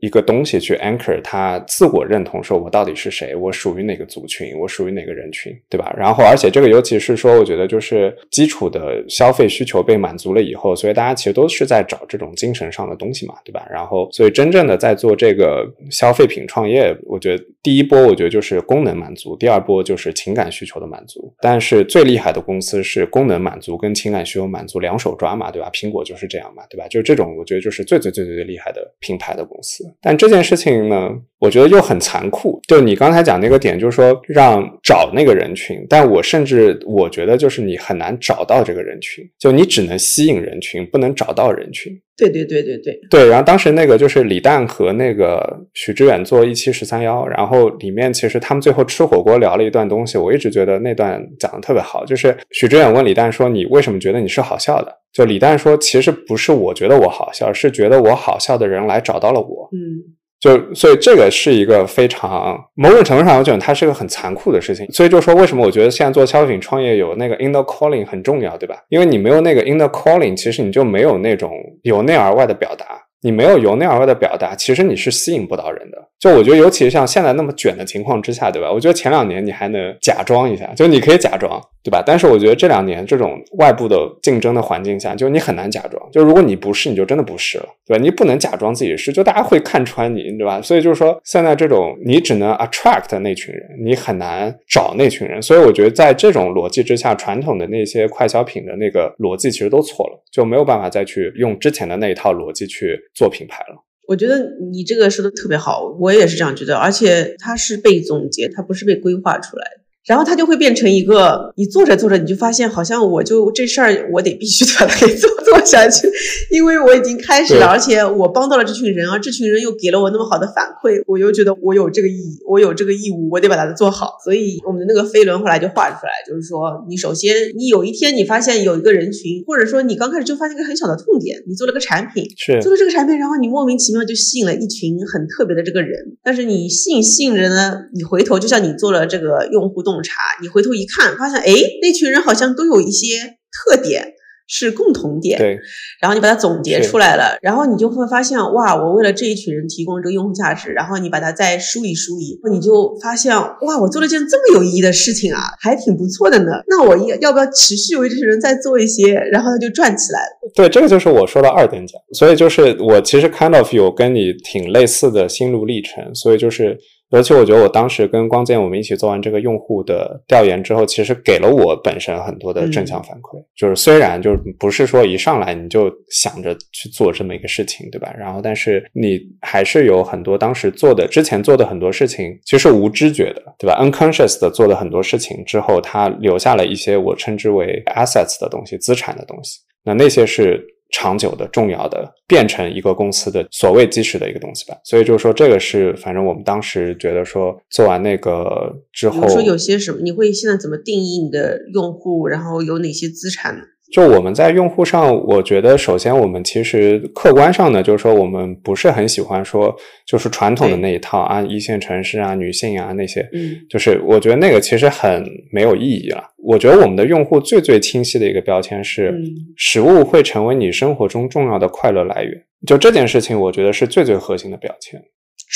一个东西去 anchor 他自我认同，说我到底是谁，我属于哪个族群，我属于哪个人群，对吧？然后，而且这个尤其是说，我觉得就是基础的消费需求被满足了以后，所以大家其实都是在找这种精神上的东西嘛，对吧？然后，所以真正的在做这个消费品创业，我觉得第一波我觉得就是功能满足，第二波就是情感需求的满足。但是最厉害的公司是功能满足跟情感需求满足两手抓嘛，对吧？苹果就是这样嘛，对吧？就是这种。我觉得就是最最最最最厉害的品牌的公司，但这件事情呢，我觉得又很残酷。就你刚才讲那个点，就是说让找那个人群，但我甚至我觉得就是你很难找到这个人群，就你只能吸引人群，不能找到人群。对对对对对对。然后当时那个就是李诞和那个许知远做一期十三幺，然后里面其实他们最后吃火锅聊了一段东西，我一直觉得那段讲的特别好，就是许知远问李诞说：“你为什么觉得你是好笑的？”就李诞说：“其实不是我觉得我好笑，是觉得我好笑的人来找到了我。”嗯，就所以这个是一个非常某种程度上，我觉得它是个很残酷的事情。所以就说为什么我觉得现在做消费品创业有那个 inner calling 很重要，对吧？因为你没有那个 inner calling，其实你就没有那种由内而外的表达。你没有由内而外的表达，其实你是吸引不到人的。就我觉得，尤其是像现在那么卷的情况之下，对吧？我觉得前两年你还能假装一下，就你可以假装，对吧？但是我觉得这两年这种外部的竞争的环境下，就你很难假装。就如果你不是，你就真的不是了，对吧？你不能假装自己是，就大家会看穿你，对吧？所以就是说，现在这种你只能 attract 那群人，你很难找那群人。所以我觉得在这种逻辑之下，传统的那些快消品的那个逻辑其实都错了，就没有办法再去用之前的那一套逻辑去做品牌了。我觉得你这个说的特别好，我也是这样觉得，而且它是被总结，它不是被规划出来的。然后它就会变成一个，你做着做着，你就发现好像我就这事儿，我得必须把它给做做下去，因为我已经开始了，而且我帮到了这群人啊，这群人又给了我那么好的反馈，我又觉得我有这个意义，我有这个义务，我得把它做好。所以我们的那个飞轮后来就画出来，就是说，你首先你有一天你发现有一个人群，或者说你刚开始就发现一个很小的痛点，你做了个产品，是做了这个产品，然后你莫名其妙就吸引了一群很特别的这个人，但是你吸引吸引人呢，你回头就像你做了这个用户动。洞察，你回头一看，发现哎，那群人好像都有一些特点，是共同点，对，然后你把它总结出来了，然后你就会发现，哇，我为了这一群人提供这个用户价值，然后你把它再梳理梳理，你就发现，哇，我做了件这么有意义的事情啊，还挺不错的呢。那我要要不要持续为这些人再做一些，然后它就转起来了。对，这个就是我说的二等奖。所以就是我其实 kind of 有跟你挺类似的心路历程，所以就是。尤其我觉得我当时跟光剑我们一起做完这个用户的调研之后，其实给了我本身很多的正向反馈。就是虽然就是不是说一上来你就想着去做这么一个事情，对吧？然后但是你还是有很多当时做的之前做的很多事情，其实是无知觉的，对吧？unconscious 的做了很多事情之后，它留下了一些我称之为 assets 的东西，资产的东西。那那些是。长久的、重要的，变成一个公司的所谓基石的一个东西吧。所以就是说，这个是反正我们当时觉得说，做完那个之后，比如说有些什么，你会现在怎么定义你的用户，然后有哪些资产呢？就我们在用户上，我觉得首先我们其实客观上呢，就是说我们不是很喜欢说，就是传统的那一套啊，一线城市啊、女性啊那些，嗯，就是我觉得那个其实很没有意义了。我觉得我们的用户最最清晰的一个标签是，嗯食物会成为你生活中重要的快乐来源。就这件事情，我觉得是最最核心的表现。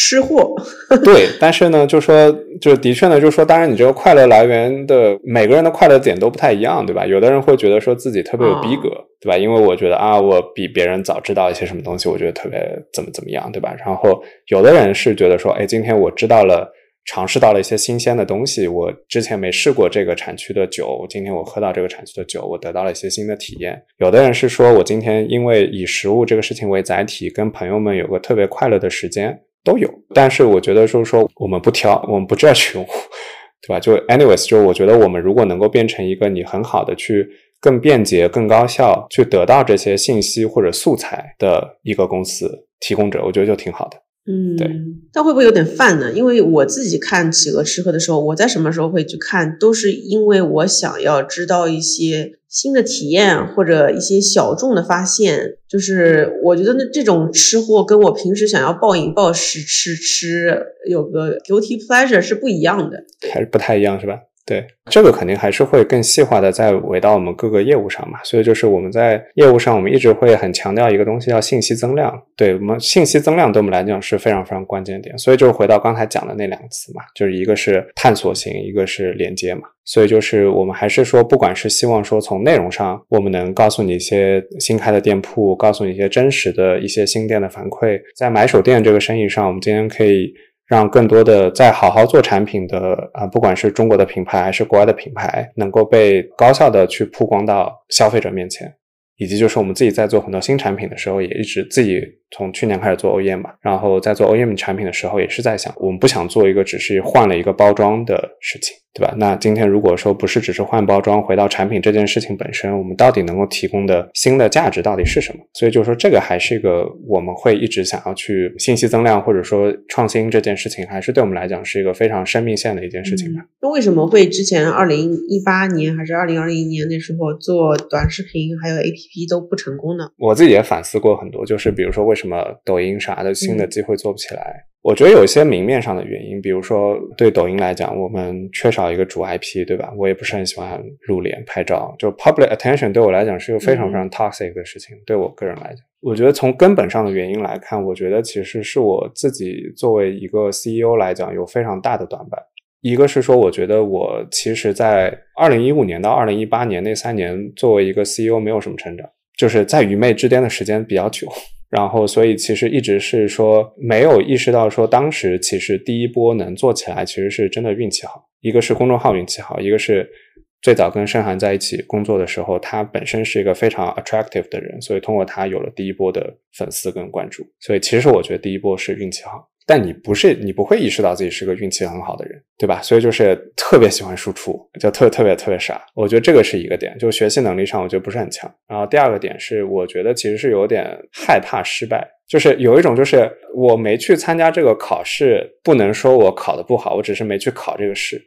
吃货，对，但是呢，就说就的确呢，就说当然你这个快乐来源的每个人的快乐点都不太一样，对吧？有的人会觉得说自己特别有逼格，对吧？因为我觉得啊，我比别人早知道一些什么东西，我觉得特别怎么怎么样，对吧？然后有的人是觉得说，哎，今天我知道了。尝试到了一些新鲜的东西，我之前没试过这个产区的酒，今天我喝到这个产区的酒，我得到了一些新的体验。有的人是说我今天因为以食物这个事情为载体，跟朋友们有个特别快乐的时间，都有。但是我觉得就是说，我们不挑，我们不 judge 用户，对吧？就 anyways，就我觉得我们如果能够变成一个你很好的去更便捷、更高效去得到这些信息或者素材的一个公司提供者，我觉得就挺好的。嗯，对。但会不会有点泛呢？因为我自己看企鹅吃喝的时候，我在什么时候会去看，都是因为我想要知道一些新的体验或者一些小众的发现。就是我觉得那这种吃货跟我平时想要暴饮暴食吃吃有个 guilty pleasure 是不一样的。还是不太一样，是吧？对，这个肯定还是会更细化的再围到我们各个业务上嘛。所以就是我们在业务上，我们一直会很强调一个东西，叫信息增量。对我们信息增量对我们来讲是非常非常关键点。所以就是回到刚才讲的那两个词嘛，就是一个是探索型，一个是连接嘛。所以就是我们还是说，不管是希望说从内容上，我们能告诉你一些新开的店铺，告诉你一些真实的一些新店的反馈，在买手店这个生意上，我们今天可以。让更多的在好好做产品的啊，不管是中国的品牌还是国外的品牌，能够被高效的去曝光到消费者面前，以及就是我们自己在做很多新产品的时候，也一直自己从去年开始做 OEM 嘛，然后在做 OEM 产品的时候，也是在想，我们不想做一个只是换了一个包装的事情。对吧？那今天如果说不是只是换包装，回到产品这件事情本身，我们到底能够提供的新的价值到底是什么？所以就是说，这个还是一个我们会一直想要去信息增量或者说创新这件事情，还是对我们来讲是一个非常生命线的一件事情吧。那为什么会之前二零一八年还是二零二零年那时候做短视频还有 APP 都不成功呢？我自己也反思过很多，就是比如说为什么抖音啥的新的机会做不起来？我觉得有一些明面上的原因，比如说对抖音来讲，我们缺少一个主 IP，对吧？我也不是很喜欢露脸拍照，就 public attention 对我来讲是一个非常非常 toxic 的事情。对我个人来讲，我觉得从根本上的原因来看，我觉得其实是我自己作为一个 CEO 来讲有非常大的短板。一个是说，我觉得我其实，在二零一五年到二零一八年那三年，作为一个 CEO 没有什么成长，就是在愚昧之巅的时间比较久。然后，所以其实一直是说没有意识到说，当时其实第一波能做起来，其实是真的运气好。一个是公众号运气好，一个是最早跟盛涵在一起工作的时候，他本身是一个非常 attractive 的人，所以通过他有了第一波的粉丝跟关注。所以其实我觉得第一波是运气好。但你不是，你不会意识到自己是个运气很好的人，对吧？所以就是特别喜欢输出，就特特别特别傻。我觉得这个是一个点，就学习能力上，我觉得不是很强。然后第二个点是，我觉得其实是有点害怕失败，就是有一种就是我没去参加这个考试，不能说我考的不好，我只是没去考这个试。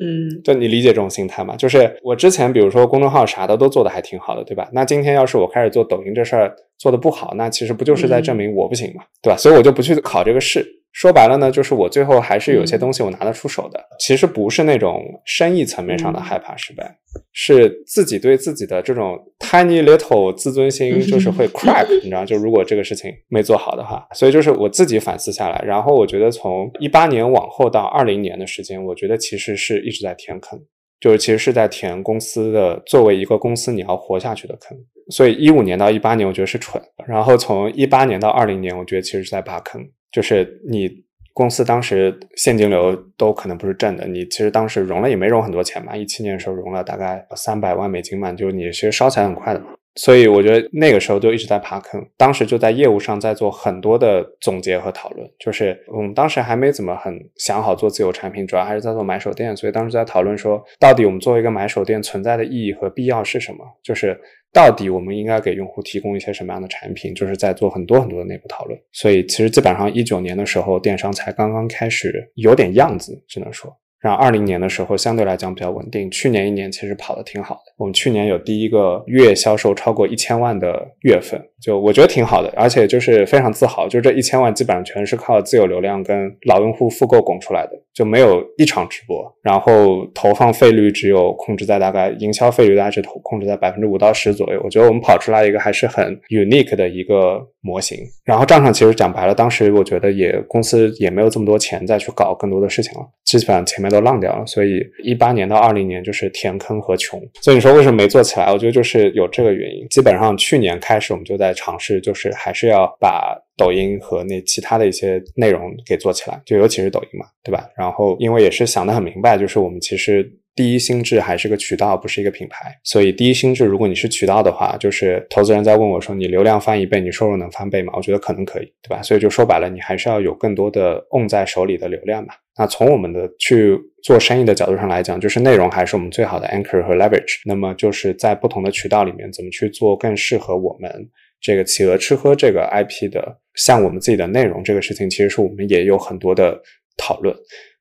嗯，就你理解这种心态吗？就是我之前比如说公众号啥的都做的还挺好的，对吧？那今天要是我开始做抖音这事儿做的不好，那其实不就是在证明我不行嘛，对吧？所以我就不去考这个试。说白了呢，就是我最后还是有些东西我拿得出手的。其实不是那种生意层面上的害怕失败，是自己对自己的这种 tiny little 自尊心就是会 crack，你知道，就如果这个事情没做好的话，所以就是我自己反思下来，然后我觉得从一八年往后到二零年的时间，我觉得其实是一直在填坑，就是其实是在填公司的作为一个公司你要活下去的坑。所以一五年到一八年，我觉得是蠢，然后从一八年到二零年，我觉得其实是在扒坑。就是你公司当时现金流都可能不是正的，你其实当时融了也没融很多钱嘛，一七年的时候融了大概三百万美金嘛，就你其实烧钱很快的嘛。所以我觉得那个时候就一直在爬坑，当时就在业务上在做很多的总结和讨论，就是我们当时还没怎么很想好做自有产品，主要还是在做买手店，所以当时在讨论说，到底我们作为一个买手店存在的意义和必要是什么，就是。到底我们应该给用户提供一些什么样的产品？就是在做很多很多的内部讨论。所以其实基本上一九年的时候，电商才刚刚开始有点样子，只能说。然后二零年的时候相对来讲比较稳定，去年一年其实跑得挺好的。我们去年有第一个月销售超过一千万的月份，就我觉得挺好的，而且就是非常自豪，就这一千万基本上全是靠自有流量跟老用户复购拱出来的，就没有一场直播，然后投放费率只有控制在大概营销费率大概是投控制在百分之五到十左右。我觉得我们跑出来一个还是很 unique 的一个模型。然后账上其实讲白了，当时我觉得也公司也没有这么多钱再去搞更多的事情了，基本上前面。都浪掉了，所以一八年到二零年就是填坑和穷。所以你说为什么没做起来？我觉得就是有这个原因。基本上去年开始我们就在尝试，就是还是要把抖音和那其他的一些内容给做起来，就尤其是抖音嘛，对吧？然后因为也是想得很明白，就是我们其实。第一心智还是个渠道，不是一个品牌。所以第一心智，如果你是渠道的话，就是投资人在问我说：“你流量翻一倍，你收入能翻倍吗？”我觉得可能可以，对吧？所以就说白了，你还是要有更多的 on 在手里的流量嘛。那从我们的去做生意的角度上来讲，就是内容还是我们最好的 anchor 和 leverage。那么就是在不同的渠道里面，怎么去做更适合我们这个企鹅吃喝这个 IP 的，像我们自己的内容这个事情，其实是我们也有很多的讨论。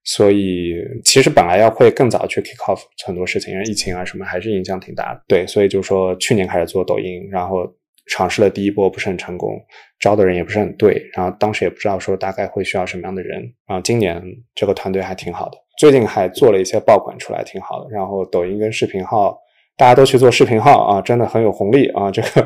所以其实本来要会更早去 kick off 很多事情，因为疫情啊什么还是影响挺大的。对，所以就说去年开始做抖音，然后尝试了第一波不是很成功，招的人也不是很对，然后当时也不知道说大概会需要什么样的人。然后今年这个团队还挺好的，最近还做了一些爆款出来，挺好的。然后抖音跟视频号大家都去做视频号啊，真的很有红利啊！这个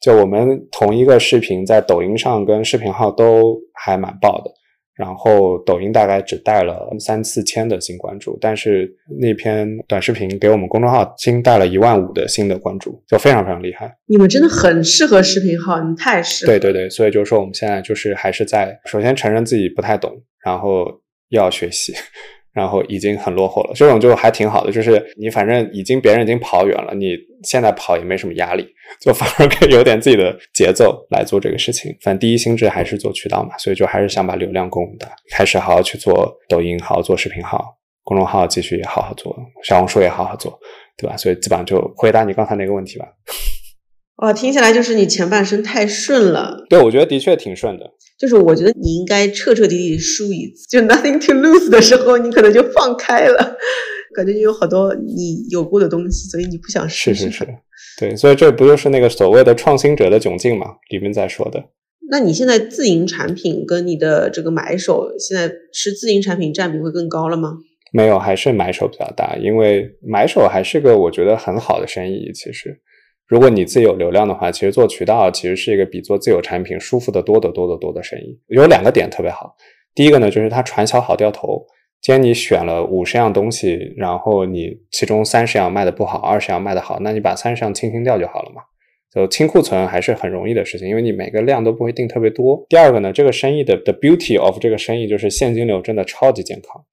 就我们同一个视频在抖音上跟视频号都还蛮爆的。然后抖音大概只带了三四千的新关注，但是那篇短视频给我们公众号新带了一万五的新的关注，就非常非常厉害。你们真的很适合视频号，你们太适合。对对对，所以就是说我们现在就是还是在首先承认自己不太懂，然后要学习。然后已经很落后了，这种就还挺好的，就是你反正已经别人已经跑远了，你现在跑也没什么压力，就反而可以有点自己的节奏来做这个事情。反正第一心智还是做渠道嘛，所以就还是想把流量供大，开始好好去做抖音，好好做视频号，公众号继续也好好做，小红书也好好做，对吧？所以基本上就回答你刚才那个问题吧。哇，听起来就是你前半生太顺了。对，我觉得的确挺顺的。就是我觉得你应该彻彻底底输一次，就 nothing to lose 的时候，你可能就放开了，感觉你有好多你有过的东西，所以你不想试。是是是，对，所以这不就是那个所谓的创新者的窘境嘛？里面在说的。那你现在自营产品跟你的这个买手，现在是自营产品占比会更高了吗？没有，还是买手比较大，因为买手还是个我觉得很好的生意，其实。如果你自己有流量的话，其实做渠道其实是一个比做自有产品舒服的多得多得多的生意。有两个点特别好，第一个呢就是它传销好掉头。既然你选了五十样东西，然后你其中三十样卖的不好，二十样卖的好，那你把三十样清清掉就好了嘛。就清库存还是很容易的事情，因为你每个量都不会定特别多。第二个呢，这个生意的 the beauty of 这个生意就是现金流真的超级健康。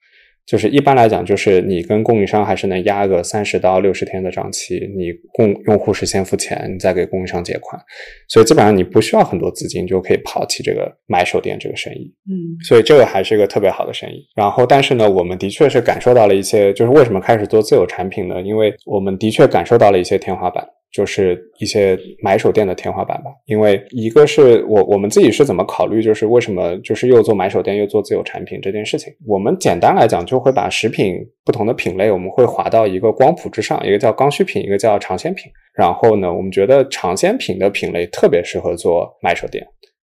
就是一般来讲，就是你跟供应商还是能压个三十到六十天的账期，你供用户是先付钱，你再给供应商结款，所以基本上你不需要很多资金就可以跑起这个买手店这个生意。嗯，所以这个还是一个特别好的生意。然后，但是呢，我们的确是感受到了一些，就是为什么开始做自有产品呢？因为我们的确感受到了一些天花板。就是一些买手店的天花板吧，因为一个是我我们自己是怎么考虑，就是为什么就是又做买手店又做自有产品这件事情。我们简单来讲，就会把食品不同的品类，我们会划到一个光谱之上，一个叫刚需品，一个叫尝鲜品。然后呢，我们觉得尝鲜品的品类特别适合做买手店。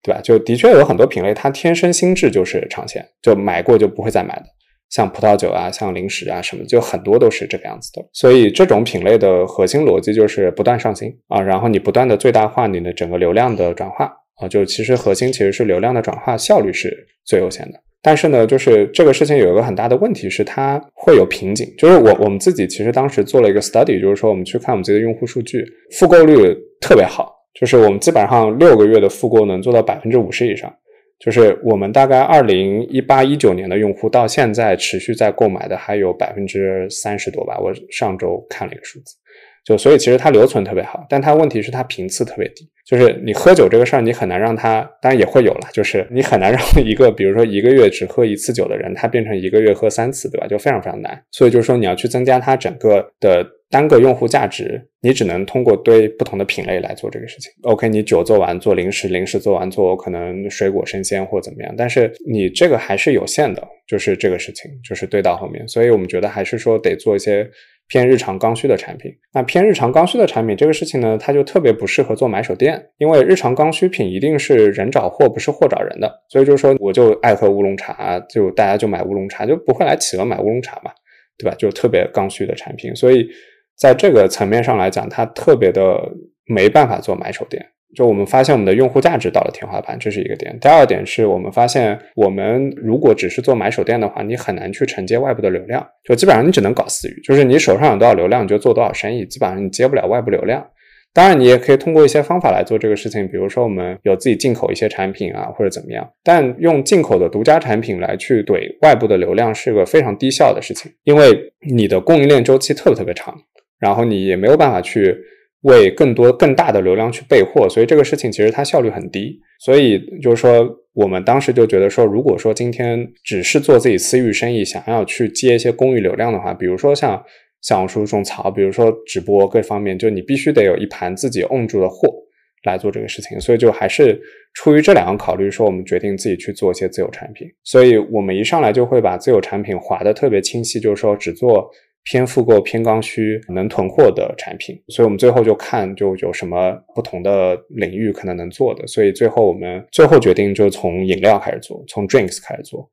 对吧？就的确有很多品类，它天生心智就是尝鲜，就买过就不会再买的。像葡萄酒啊，像零食啊什么，就很多都是这个样子的。所以这种品类的核心逻辑就是不断上新啊，然后你不断的最大化你的整个流量的转化啊，就其实核心其实是流量的转化效率是最优先的。但是呢，就是这个事情有一个很大的问题是它会有瓶颈。就是我我们自己其实当时做了一个 study，就是说我们去看我们自己的用户数据，复购率特别好，就是我们基本上六个月的复购能做到百分之五十以上。就是我们大概二零一八一九年的用户到现在持续在购买的还有百分之三十多吧，我上周看了一个数字，就所以其实它留存特别好，但它问题是它频次特别低，就是你喝酒这个事儿你很难让它，当然也会有了，就是你很难 让一个比如说一个月只喝一次酒的人，他变成一个月喝三次，对吧？就非常非常难，所以就是说你要去增加它整个的。单个用户价值，你只能通过堆不同的品类来做这个事情。OK，你酒做完做零食，零食做完做可能水果生鲜或怎么样，但是你这个还是有限的，就是这个事情就是堆到后面。所以我们觉得还是说得做一些偏日常刚需的产品。那偏日常刚需的产品这个事情呢，它就特别不适合做买手店，因为日常刚需品一定是人找货，不是货找人的。所以就是说，我就爱喝乌龙茶，就大家就买乌龙茶，就不会来企鹅买乌龙茶嘛，对吧？就特别刚需的产品，所以。在这个层面上来讲，它特别的没办法做买手店。就我们发现我们的用户价值到了天花板，这是一个点。第二点是我们发现，我们如果只是做买手店的话，你很难去承接外部的流量。就基本上你只能搞私域，就是你手上有多少流量，你就做多少生意，基本上你接不了外部流量。当然，你也可以通过一些方法来做这个事情，比如说我们有自己进口一些产品啊，或者怎么样。但用进口的独家产品来去怼外部的流量，是个非常低效的事情，因为你的供应链周期特别特别长。然后你也没有办法去为更多更大的流量去备货，所以这个事情其实它效率很低。所以就是说，我们当时就觉得说，如果说今天只是做自己私域生意，想要去接一些公域流量的话，比如说像小红书种草，比如说直播各方面，就你必须得有一盘自己 own 住的货来做这个事情。所以就还是出于这两个考虑，说我们决定自己去做一些自有产品。所以我们一上来就会把自有产品划得特别清晰，就是说只做。偏复购、偏刚需、能囤货的产品，所以我们最后就看就有什么不同的领域可能能做的，所以最后我们最后决定就从饮料开始做，从 drinks 开始做，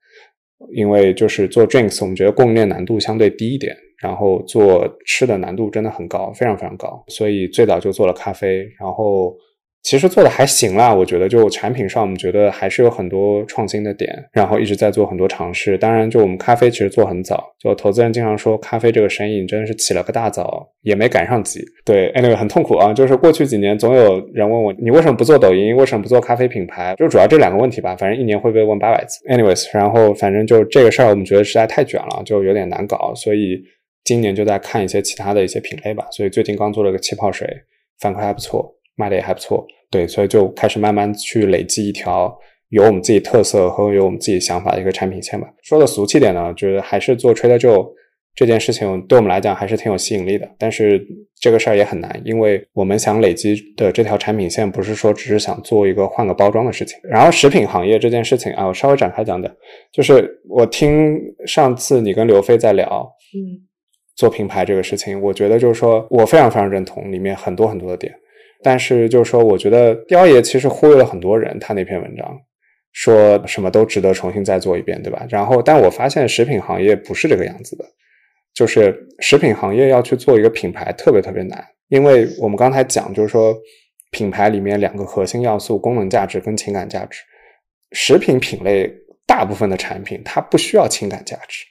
因为就是做 drinks，我们觉得供应链难度相对低一点，然后做吃的难度真的很高，非常非常高，所以最早就做了咖啡，然后。其实做的还行啦，我觉得就产品上，我们觉得还是有很多创新的点，然后一直在做很多尝试。当然，就我们咖啡其实做很早，就投资人经常说咖啡这个生意真的是起了个大早，也没赶上急。对，anyway 很痛苦啊，就是过去几年总有人问我，你为什么不做抖音？为什么不做咖啡品牌？就主要这两个问题吧，反正一年会被问八百次。anyways，然后反正就这个事儿，我们觉得实在太卷了，就有点难搞，所以今年就在看一些其他的一些品类吧。所以最近刚做了个气泡水，反馈还不错。卖的也还不错，对，所以就开始慢慢去累积一条有我们自己特色和有我们自己想法的一个产品线吧。说的俗气点呢，就是还是做 Trader Joe 这件事情对我们来讲还是挺有吸引力的。但是这个事儿也很难，因为我们想累积的这条产品线不是说只是想做一个换个包装的事情。然后食品行业这件事情啊，我稍微展开讲讲，就是我听上次你跟刘飞在聊，嗯，做品牌这个事情，我觉得就是说我非常非常认同里面很多很多的点。但是，就是说，我觉得雕爷其实忽悠了很多人。他那篇文章说什么都值得重新再做一遍，对吧？然后，但我发现食品行业不是这个样子的，就是食品行业要去做一个品牌特别特别难，因为我们刚才讲，就是说品牌里面两个核心要素：功能价值跟情感价值。食品品类大部分的产品它不需要情感价值，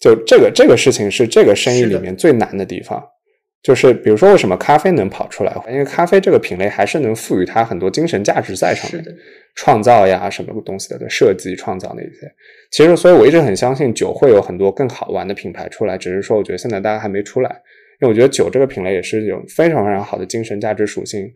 就这个这个事情是这个生意里面最难的地方。就是比如说，为什么咖啡能跑出来？因为咖啡这个品类还是能赋予它很多精神价值在上面，创造呀什么东西的设计创造那些。其实，所以我一直很相信酒会有很多更好玩的品牌出来，只是说我觉得现在大家还没出来。因为我觉得酒这个品类也是有非常非常好的精神价值属性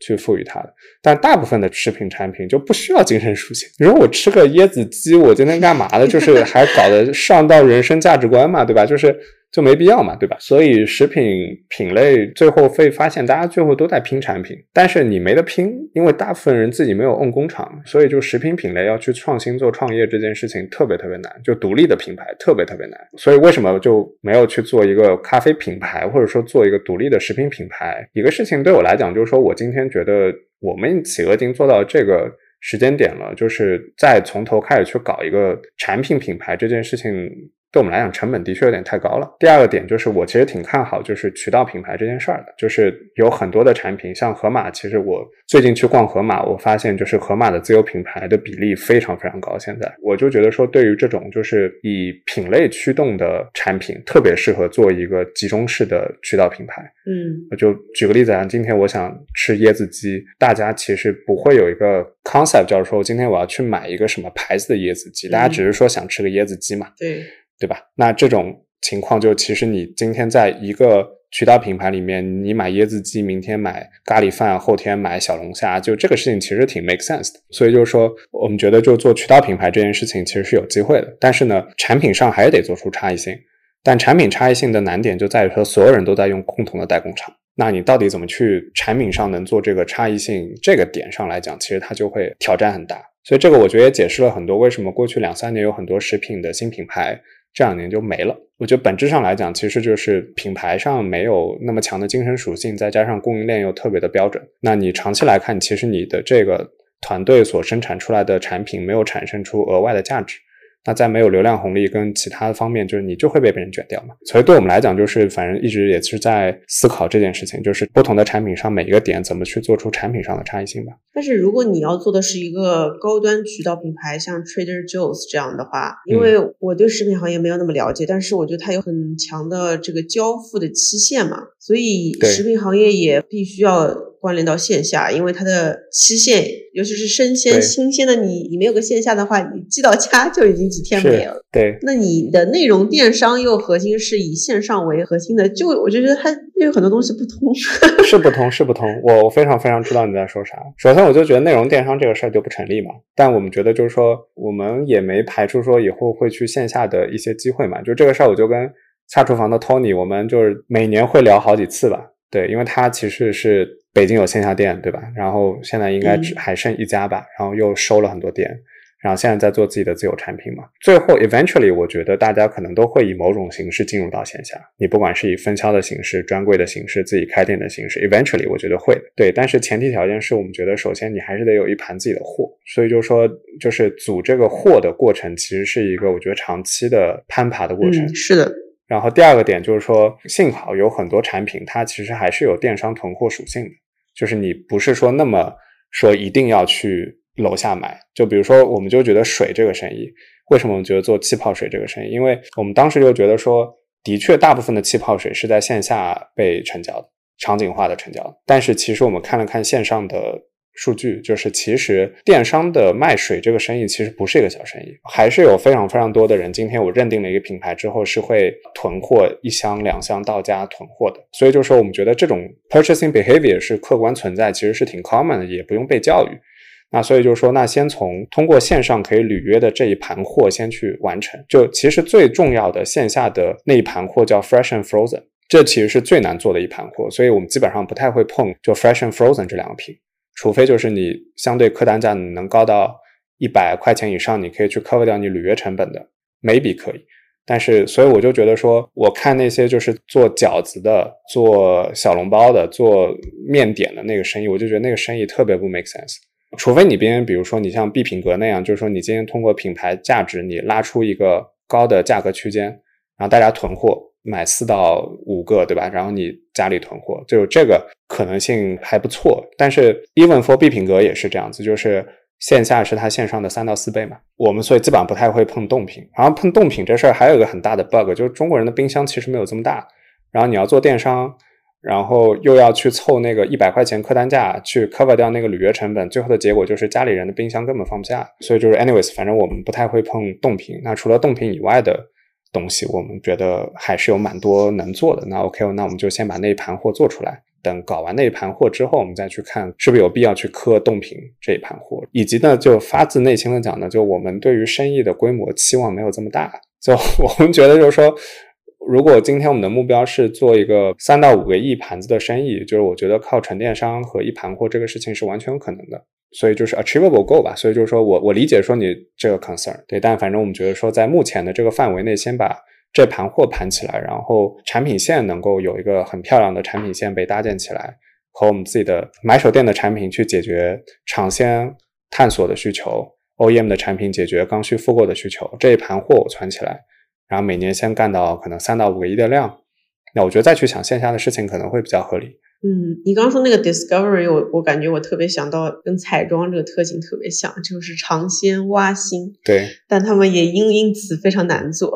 去赋予它的。但大部分的食品产品就不需要精神属性。你说我吃个椰子鸡，我今天干嘛的？就是还搞得上到人生价值观嘛，对吧？就是。就没必要嘛，对吧？所以食品品类最后会发现，大家最后都在拼产品，但是你没得拼，因为大部分人自己没有 own 工厂，所以就食品品类要去创新做创业这件事情特别特别难，就独立的品牌特别特别难。所以为什么就没有去做一个咖啡品牌，或者说做一个独立的食品品牌？一个事情对我来讲，就是说我今天觉得我们企鹅已经做到这个时间点了，就是再从头开始去搞一个产品品牌这件事情。对我们来讲，成本的确有点太高了。第二个点就是，我其实挺看好就是渠道品牌这件事儿的。就是有很多的产品，像盒马，其实我最近去逛盒马，我发现就是盒马的自有品牌的比例非常非常高。现在我就觉得说，对于这种就是以品类驱动的产品，特别适合做一个集中式的渠道品牌。嗯，我就举个例子啊，今天我想吃椰子鸡，大家其实不会有一个 concept，就是说今天我要去买一个什么牌子的椰子鸡，大家只是说想吃个椰子鸡嘛。对。对吧？那这种情况就其实你今天在一个渠道品牌里面，你买椰子鸡，明天买咖喱饭，后天买小龙虾，就这个事情其实挺 make sense 的。所以就是说，我们觉得就做渠道品牌这件事情其实是有机会的。但是呢，产品上还得做出差异性。但产品差异性的难点就在于说，所有人都在用共同的代工厂，那你到底怎么去产品上能做这个差异性？这个点上来讲，其实它就会挑战很大。所以这个我觉得也解释了很多为什么过去两三年有很多食品的新品牌。这两年就没了。我觉得本质上来讲，其实就是品牌上没有那么强的精神属性，再加上供应链又特别的标准。那你长期来看，其实你的这个团队所生产出来的产品没有产生出额外的价值。那在没有流量红利跟其他的方面，就是你就会被别人卷掉嘛。所以对我们来讲，就是反正一直也是在思考这件事情，就是不同的产品上每一个点怎么去做出产品上的差异性吧。但是如果你要做的是一个高端渠道品牌，像 Trader Joe's 这样的话，因为我对食品行业没有那么了解，但是我觉得它有很强的这个交付的期限嘛，所以食品行业也必须要。关联到线下，因为它的期限，尤其是生鲜新鲜的，你你没有个线下的话，你寄到家就已经几天没了。对，那你的内容电商又核心是以线上为核心的，就我就觉得它有很多东西不通。是不通，是不通。我我非常非常知道你在说啥。首先，我就觉得内容电商这个事儿就不成立嘛。但我们觉得就是说，我们也没排除说以后会去线下的一些机会嘛。就这个事儿，我就跟下厨房的 Tony，我们就是每年会聊好几次吧。对，因为它其实是。北京有线下店，对吧？然后现在应该只还剩一家吧，然后又收了很多店，然后现在在做自己的自有产品嘛。最后，eventually，我觉得大家可能都会以某种形式进入到线下。你不管是以分销的形式、专柜的形式、自己开店的形式，eventually，我觉得会对。但是前提条件是我们觉得，首先你还是得有一盘自己的货。所以就说，就是组这个货的过程，其实是一个我觉得长期的攀爬的过程。是的。然后第二个点就是说，幸好有很多产品，它其实还是有电商囤货属性的。就是你不是说那么说一定要去楼下买，就比如说我们就觉得水这个生意，为什么我们觉得做气泡水这个生意？因为我们当时就觉得说，的确大部分的气泡水是在线下被成交的，场景化的成交，但是其实我们看了看线上的。数据就是，其实电商的卖水这个生意其实不是一个小生意，还是有非常非常多的人。今天我认定了一个品牌之后，是会囤货一箱两箱到家囤货的。所以就是说，我们觉得这种 purchasing behavior 是客观存在，其实是挺 common 的，也不用被教育。那所以就是说，那先从通过线上可以履约的这一盘货先去完成。就其实最重要的线下的那一盘货叫 fresh and frozen，这其实是最难做的一盘货，所以我们基本上不太会碰就 fresh and frozen 这两个品。除非就是你相对客单价能高到一百块钱以上，你可以去 cover 掉你履约成本的，maybe 可以。但是，所以我就觉得说，我看那些就是做饺子的、做小笼包的、做面点的那个生意，我就觉得那个生意特别不 make sense。除非你边，比如说你像 B 品阁那样，就是说你今天通过品牌价值，你拉出一个高的价格区间，然后大家囤货。买四到五个，对吧？然后你家里囤货，就这个可能性还不错。但是 even for 必品阁也是这样子，就是线下是它线上的三到四倍嘛。我们所以基本上不太会碰冻品。然后碰冻品这事儿还有一个很大的 bug，就是中国人的冰箱其实没有这么大。然后你要做电商，然后又要去凑那个一百块钱客单价去 cover 掉那个履约成本，最后的结果就是家里人的冰箱根本放不下。所以就是 anyways，反正我们不太会碰冻品。那除了冻品以外的。东西我们觉得还是有蛮多能做的，那 OK，那我们就先把那一盘货做出来，等搞完那一盘货之后，我们再去看是不是有必要去磕冻品这一盘货，以及呢，就发自内心的讲呢，就我们对于生意的规模期望没有这么大，就 我们觉得就是说，如果今天我们的目标是做一个三到五个亿盘子的生意，就是我觉得靠纯电商和一盘货这个事情是完全有可能的。所以就是 achievable goal 吧，所以就是说我我理解说你这个 concern 对，但反正我们觉得说在目前的这个范围内，先把这盘货盘起来，然后产品线能够有一个很漂亮的产品线被搭建起来，和我们自己的买手店的产品去解决尝鲜探索的需求，OEM 的产品解决刚需复购的需求，这一盘货我攒起来，然后每年先干到可能三到五个亿的量，那我觉得再去想线下的事情可能会比较合理。嗯，你刚刚说那个 discovery，我我感觉我特别想到跟彩妆这个特性特别像，就是尝鲜挖新。对，但他们也因因此非常难做，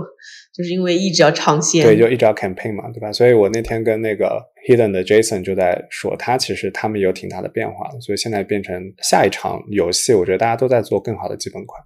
就是因为一直要尝鲜。对，就一直要 campaign 嘛，对吧？所以我那天跟那个 Hidden 的 Jason 就在说，他其实他们有挺大的变化的，所以现在变成下一场游戏，我觉得大家都在做更好的基本款。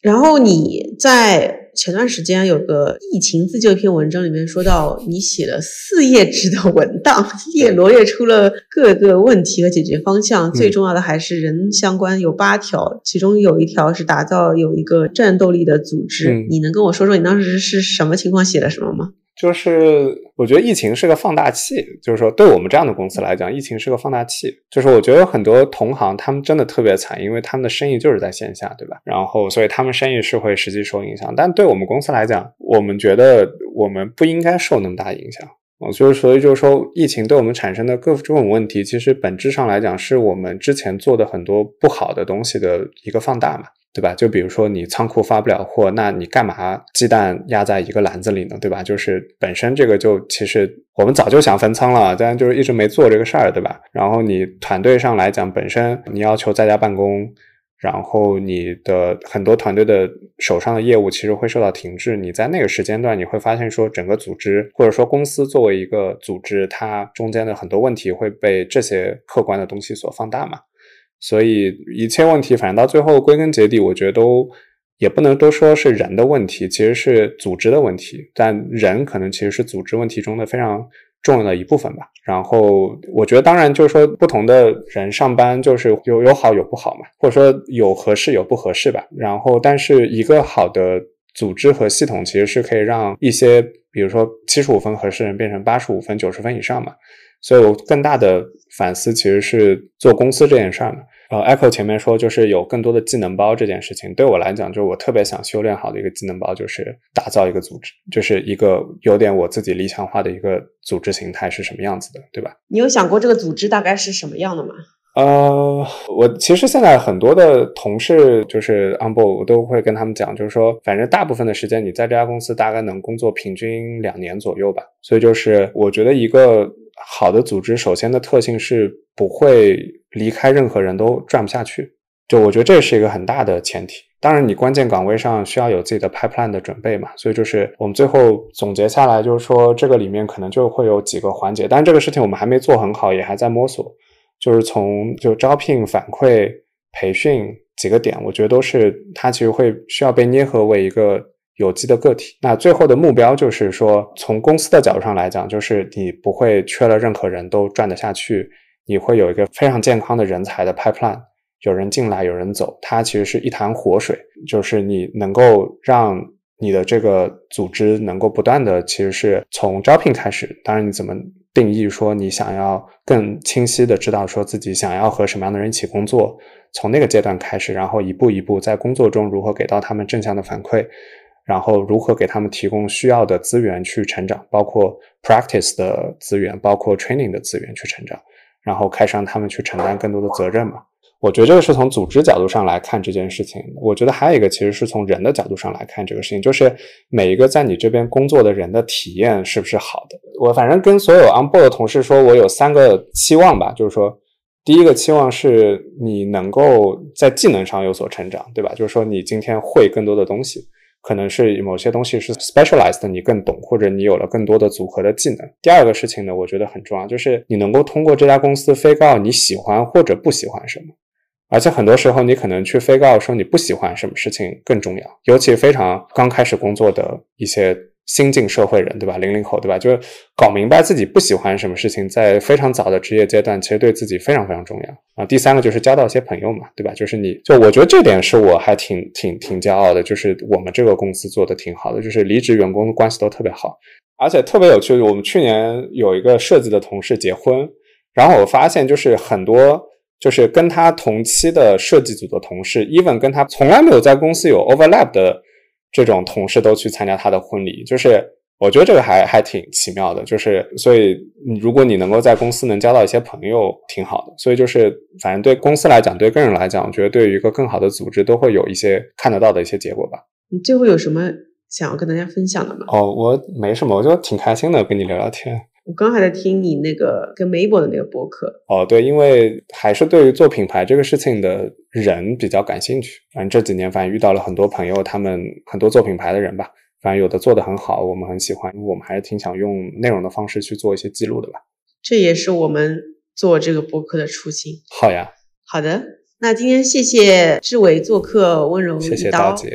然后你在前段时间有个疫情自救一篇文章里面说到，你写了四页纸的文档，列罗列出了各个问题和解决方向，最重要的还是人相关有八条，其中有一条是打造有一个战斗力的组织。你能跟我说说你当时是什么情况写的什么吗？就是我觉得疫情是个放大器，就是说对我们这样的公司来讲，疫情是个放大器。就是我觉得有很多同行他们真的特别惨，因为他们的生意就是在线下，对吧？然后所以他们生意是会实际受影响。但对我们公司来讲，我们觉得我们不应该受那么大影响。啊，就是所以就是说，疫情对我们产生的各种问题，其实本质上来讲，是我们之前做的很多不好的东西的一个放大嘛。对吧？就比如说你仓库发不了货，那你干嘛鸡蛋压在一个篮子里呢？对吧？就是本身这个就其实我们早就想分仓了，但就是一直没做这个事儿，对吧？然后你团队上来讲，本身你要求在家办公，然后你的很多团队的手上的业务其实会受到停滞。你在那个时间段，你会发现说整个组织或者说公司作为一个组织，它中间的很多问题会被这些客观的东西所放大嘛？所以一切问题，反正到最后归根结底，我觉得都也不能都说是人的问题，其实是组织的问题。但人可能其实是组织问题中的非常重要的一部分吧。然后我觉得，当然就是说，不同的人上班就是有有好有不好嘛，或者说有合适有不合适吧。然后，但是一个好的组织和系统，其实是可以让一些，比如说七十五分合适人变成八十五分、九十分以上嘛。所以我更大的反思其实是做公司这件事儿嘛。呃，Echo 前面说就是有更多的技能包这件事情，对我来讲，就是我特别想修炼好的一个技能包，就是打造一个组织，就是一个有点我自己理想化的一个组织形态是什么样子的，对吧？你有想过这个组织大概是什么样的吗？呃，我其实现在很多的同事就是 on board，我都会跟他们讲，就是说，反正大部分的时间你在这家公司大概能工作平均两年左右吧。所以就是我觉得一个好的组织，首先的特性是不会离开任何人都转不下去。就我觉得这是一个很大的前提。当然，你关键岗位上需要有自己的 pipeline 的准备嘛。所以就是我们最后总结下来，就是说这个里面可能就会有几个环节，但这个事情我们还没做很好，也还在摸索。就是从就招聘、反馈、培训几个点，我觉得都是它其实会需要被捏合为一个有机的个体。那最后的目标就是说，从公司的角度上来讲，就是你不会缺了任何人都转得下去，你会有一个非常健康的人才的 pipeline，有人进来，有人走，它其实是一潭活水，就是你能够让你的这个组织能够不断的，其实是从招聘开始，当然你怎么。定义说你想要更清晰的知道说自己想要和什么样的人一起工作，从那个阶段开始，然后一步一步在工作中如何给到他们正向的反馈，然后如何给他们提供需要的资源去成长，包括 practice 的资源，包括 training 的资源去成长，然后开始让他们去承担更多的责任嘛。我觉得这个是从组织角度上来看这件事情。我觉得还有一个，其实是从人的角度上来看这个事情，就是每一个在你这边工作的人的体验是不是好的。我反正跟所有 on board 的同事说，我有三个期望吧，就是说，第一个期望是你能够在技能上有所成长，对吧？就是说你今天会更多的东西，可能是某些东西是 specialized，你更懂，或者你有了更多的组合的技能。第二个事情呢，我觉得很重要，就是你能够通过这家公司飞告你喜欢或者不喜欢什么。而且很多时候，你可能去飞告说你不喜欢什么事情更重要，尤其非常刚开始工作的一些新进社会人，对吧？零零后，对吧？就是搞明白自己不喜欢什么事情，在非常早的职业阶段，其实对自己非常非常重要啊。第三个就是交到一些朋友嘛，对吧？就是你就我觉得这点是我还挺挺挺骄傲的，就是我们这个公司做的挺好的，就是离职员工的关系都特别好，而且特别有趣。我们去年有一个设计的同事结婚，然后我发现就是很多。就是跟他同期的设计组的同事，even 跟他从来没有在公司有 overlap 的这种同事都去参加他的婚礼。就是我觉得这个还还挺奇妙的，就是所以如果你能够在公司能交到一些朋友，挺好的。所以就是反正对公司来讲，对个人来讲，我觉得对于一个更好的组织，都会有一些看得到的一些结果吧。你最后有什么想要跟大家分享的吗？哦，我没什么，我就挺开心的，跟你聊聊天。我刚还在听你那个跟 Mabel 的那个播客。哦，对，因为还是对于做品牌这个事情的人比较感兴趣。反正这几年，反正遇到了很多朋友，他们很多做品牌的人吧。反正有的做的很好，我们很喜欢，我们还是挺想用内容的方式去做一些记录的吧。这也是我们做这个播客的初心。好呀，好的，那今天谢谢志伟做客温柔一刀。谢谢刀姐。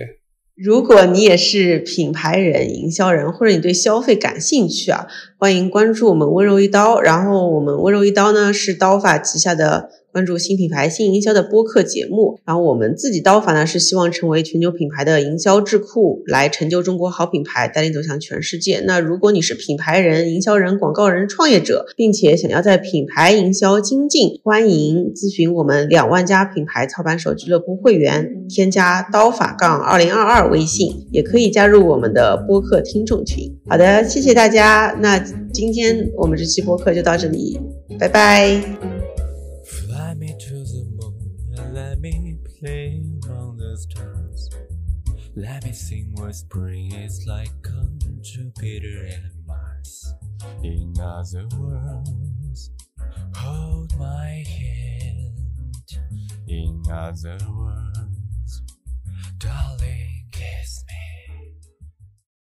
如果你也是品牌人、营销人，或者你对消费感兴趣啊，欢迎关注我们温柔一刀。然后我们温柔一刀呢是刀法旗下的。关注新品牌、新营销的播客节目，然后我们自己刀法呢是希望成为全球品牌的营销智库，来成就中国好品牌，带领走向全世界。那如果你是品牌人、营销人、广告人、创业者，并且想要在品牌营销精进，欢迎咨询我们两万家品牌操盘手俱乐部会员，添加刀法杠二零二二微信，也可以加入我们的播客听众群。好的，谢谢大家。那今天我们这期播客就到这里，拜拜。Let me sing what spring is like on Jupiter and Mars. In other words, hold my hand. In other words, darling, kiss me.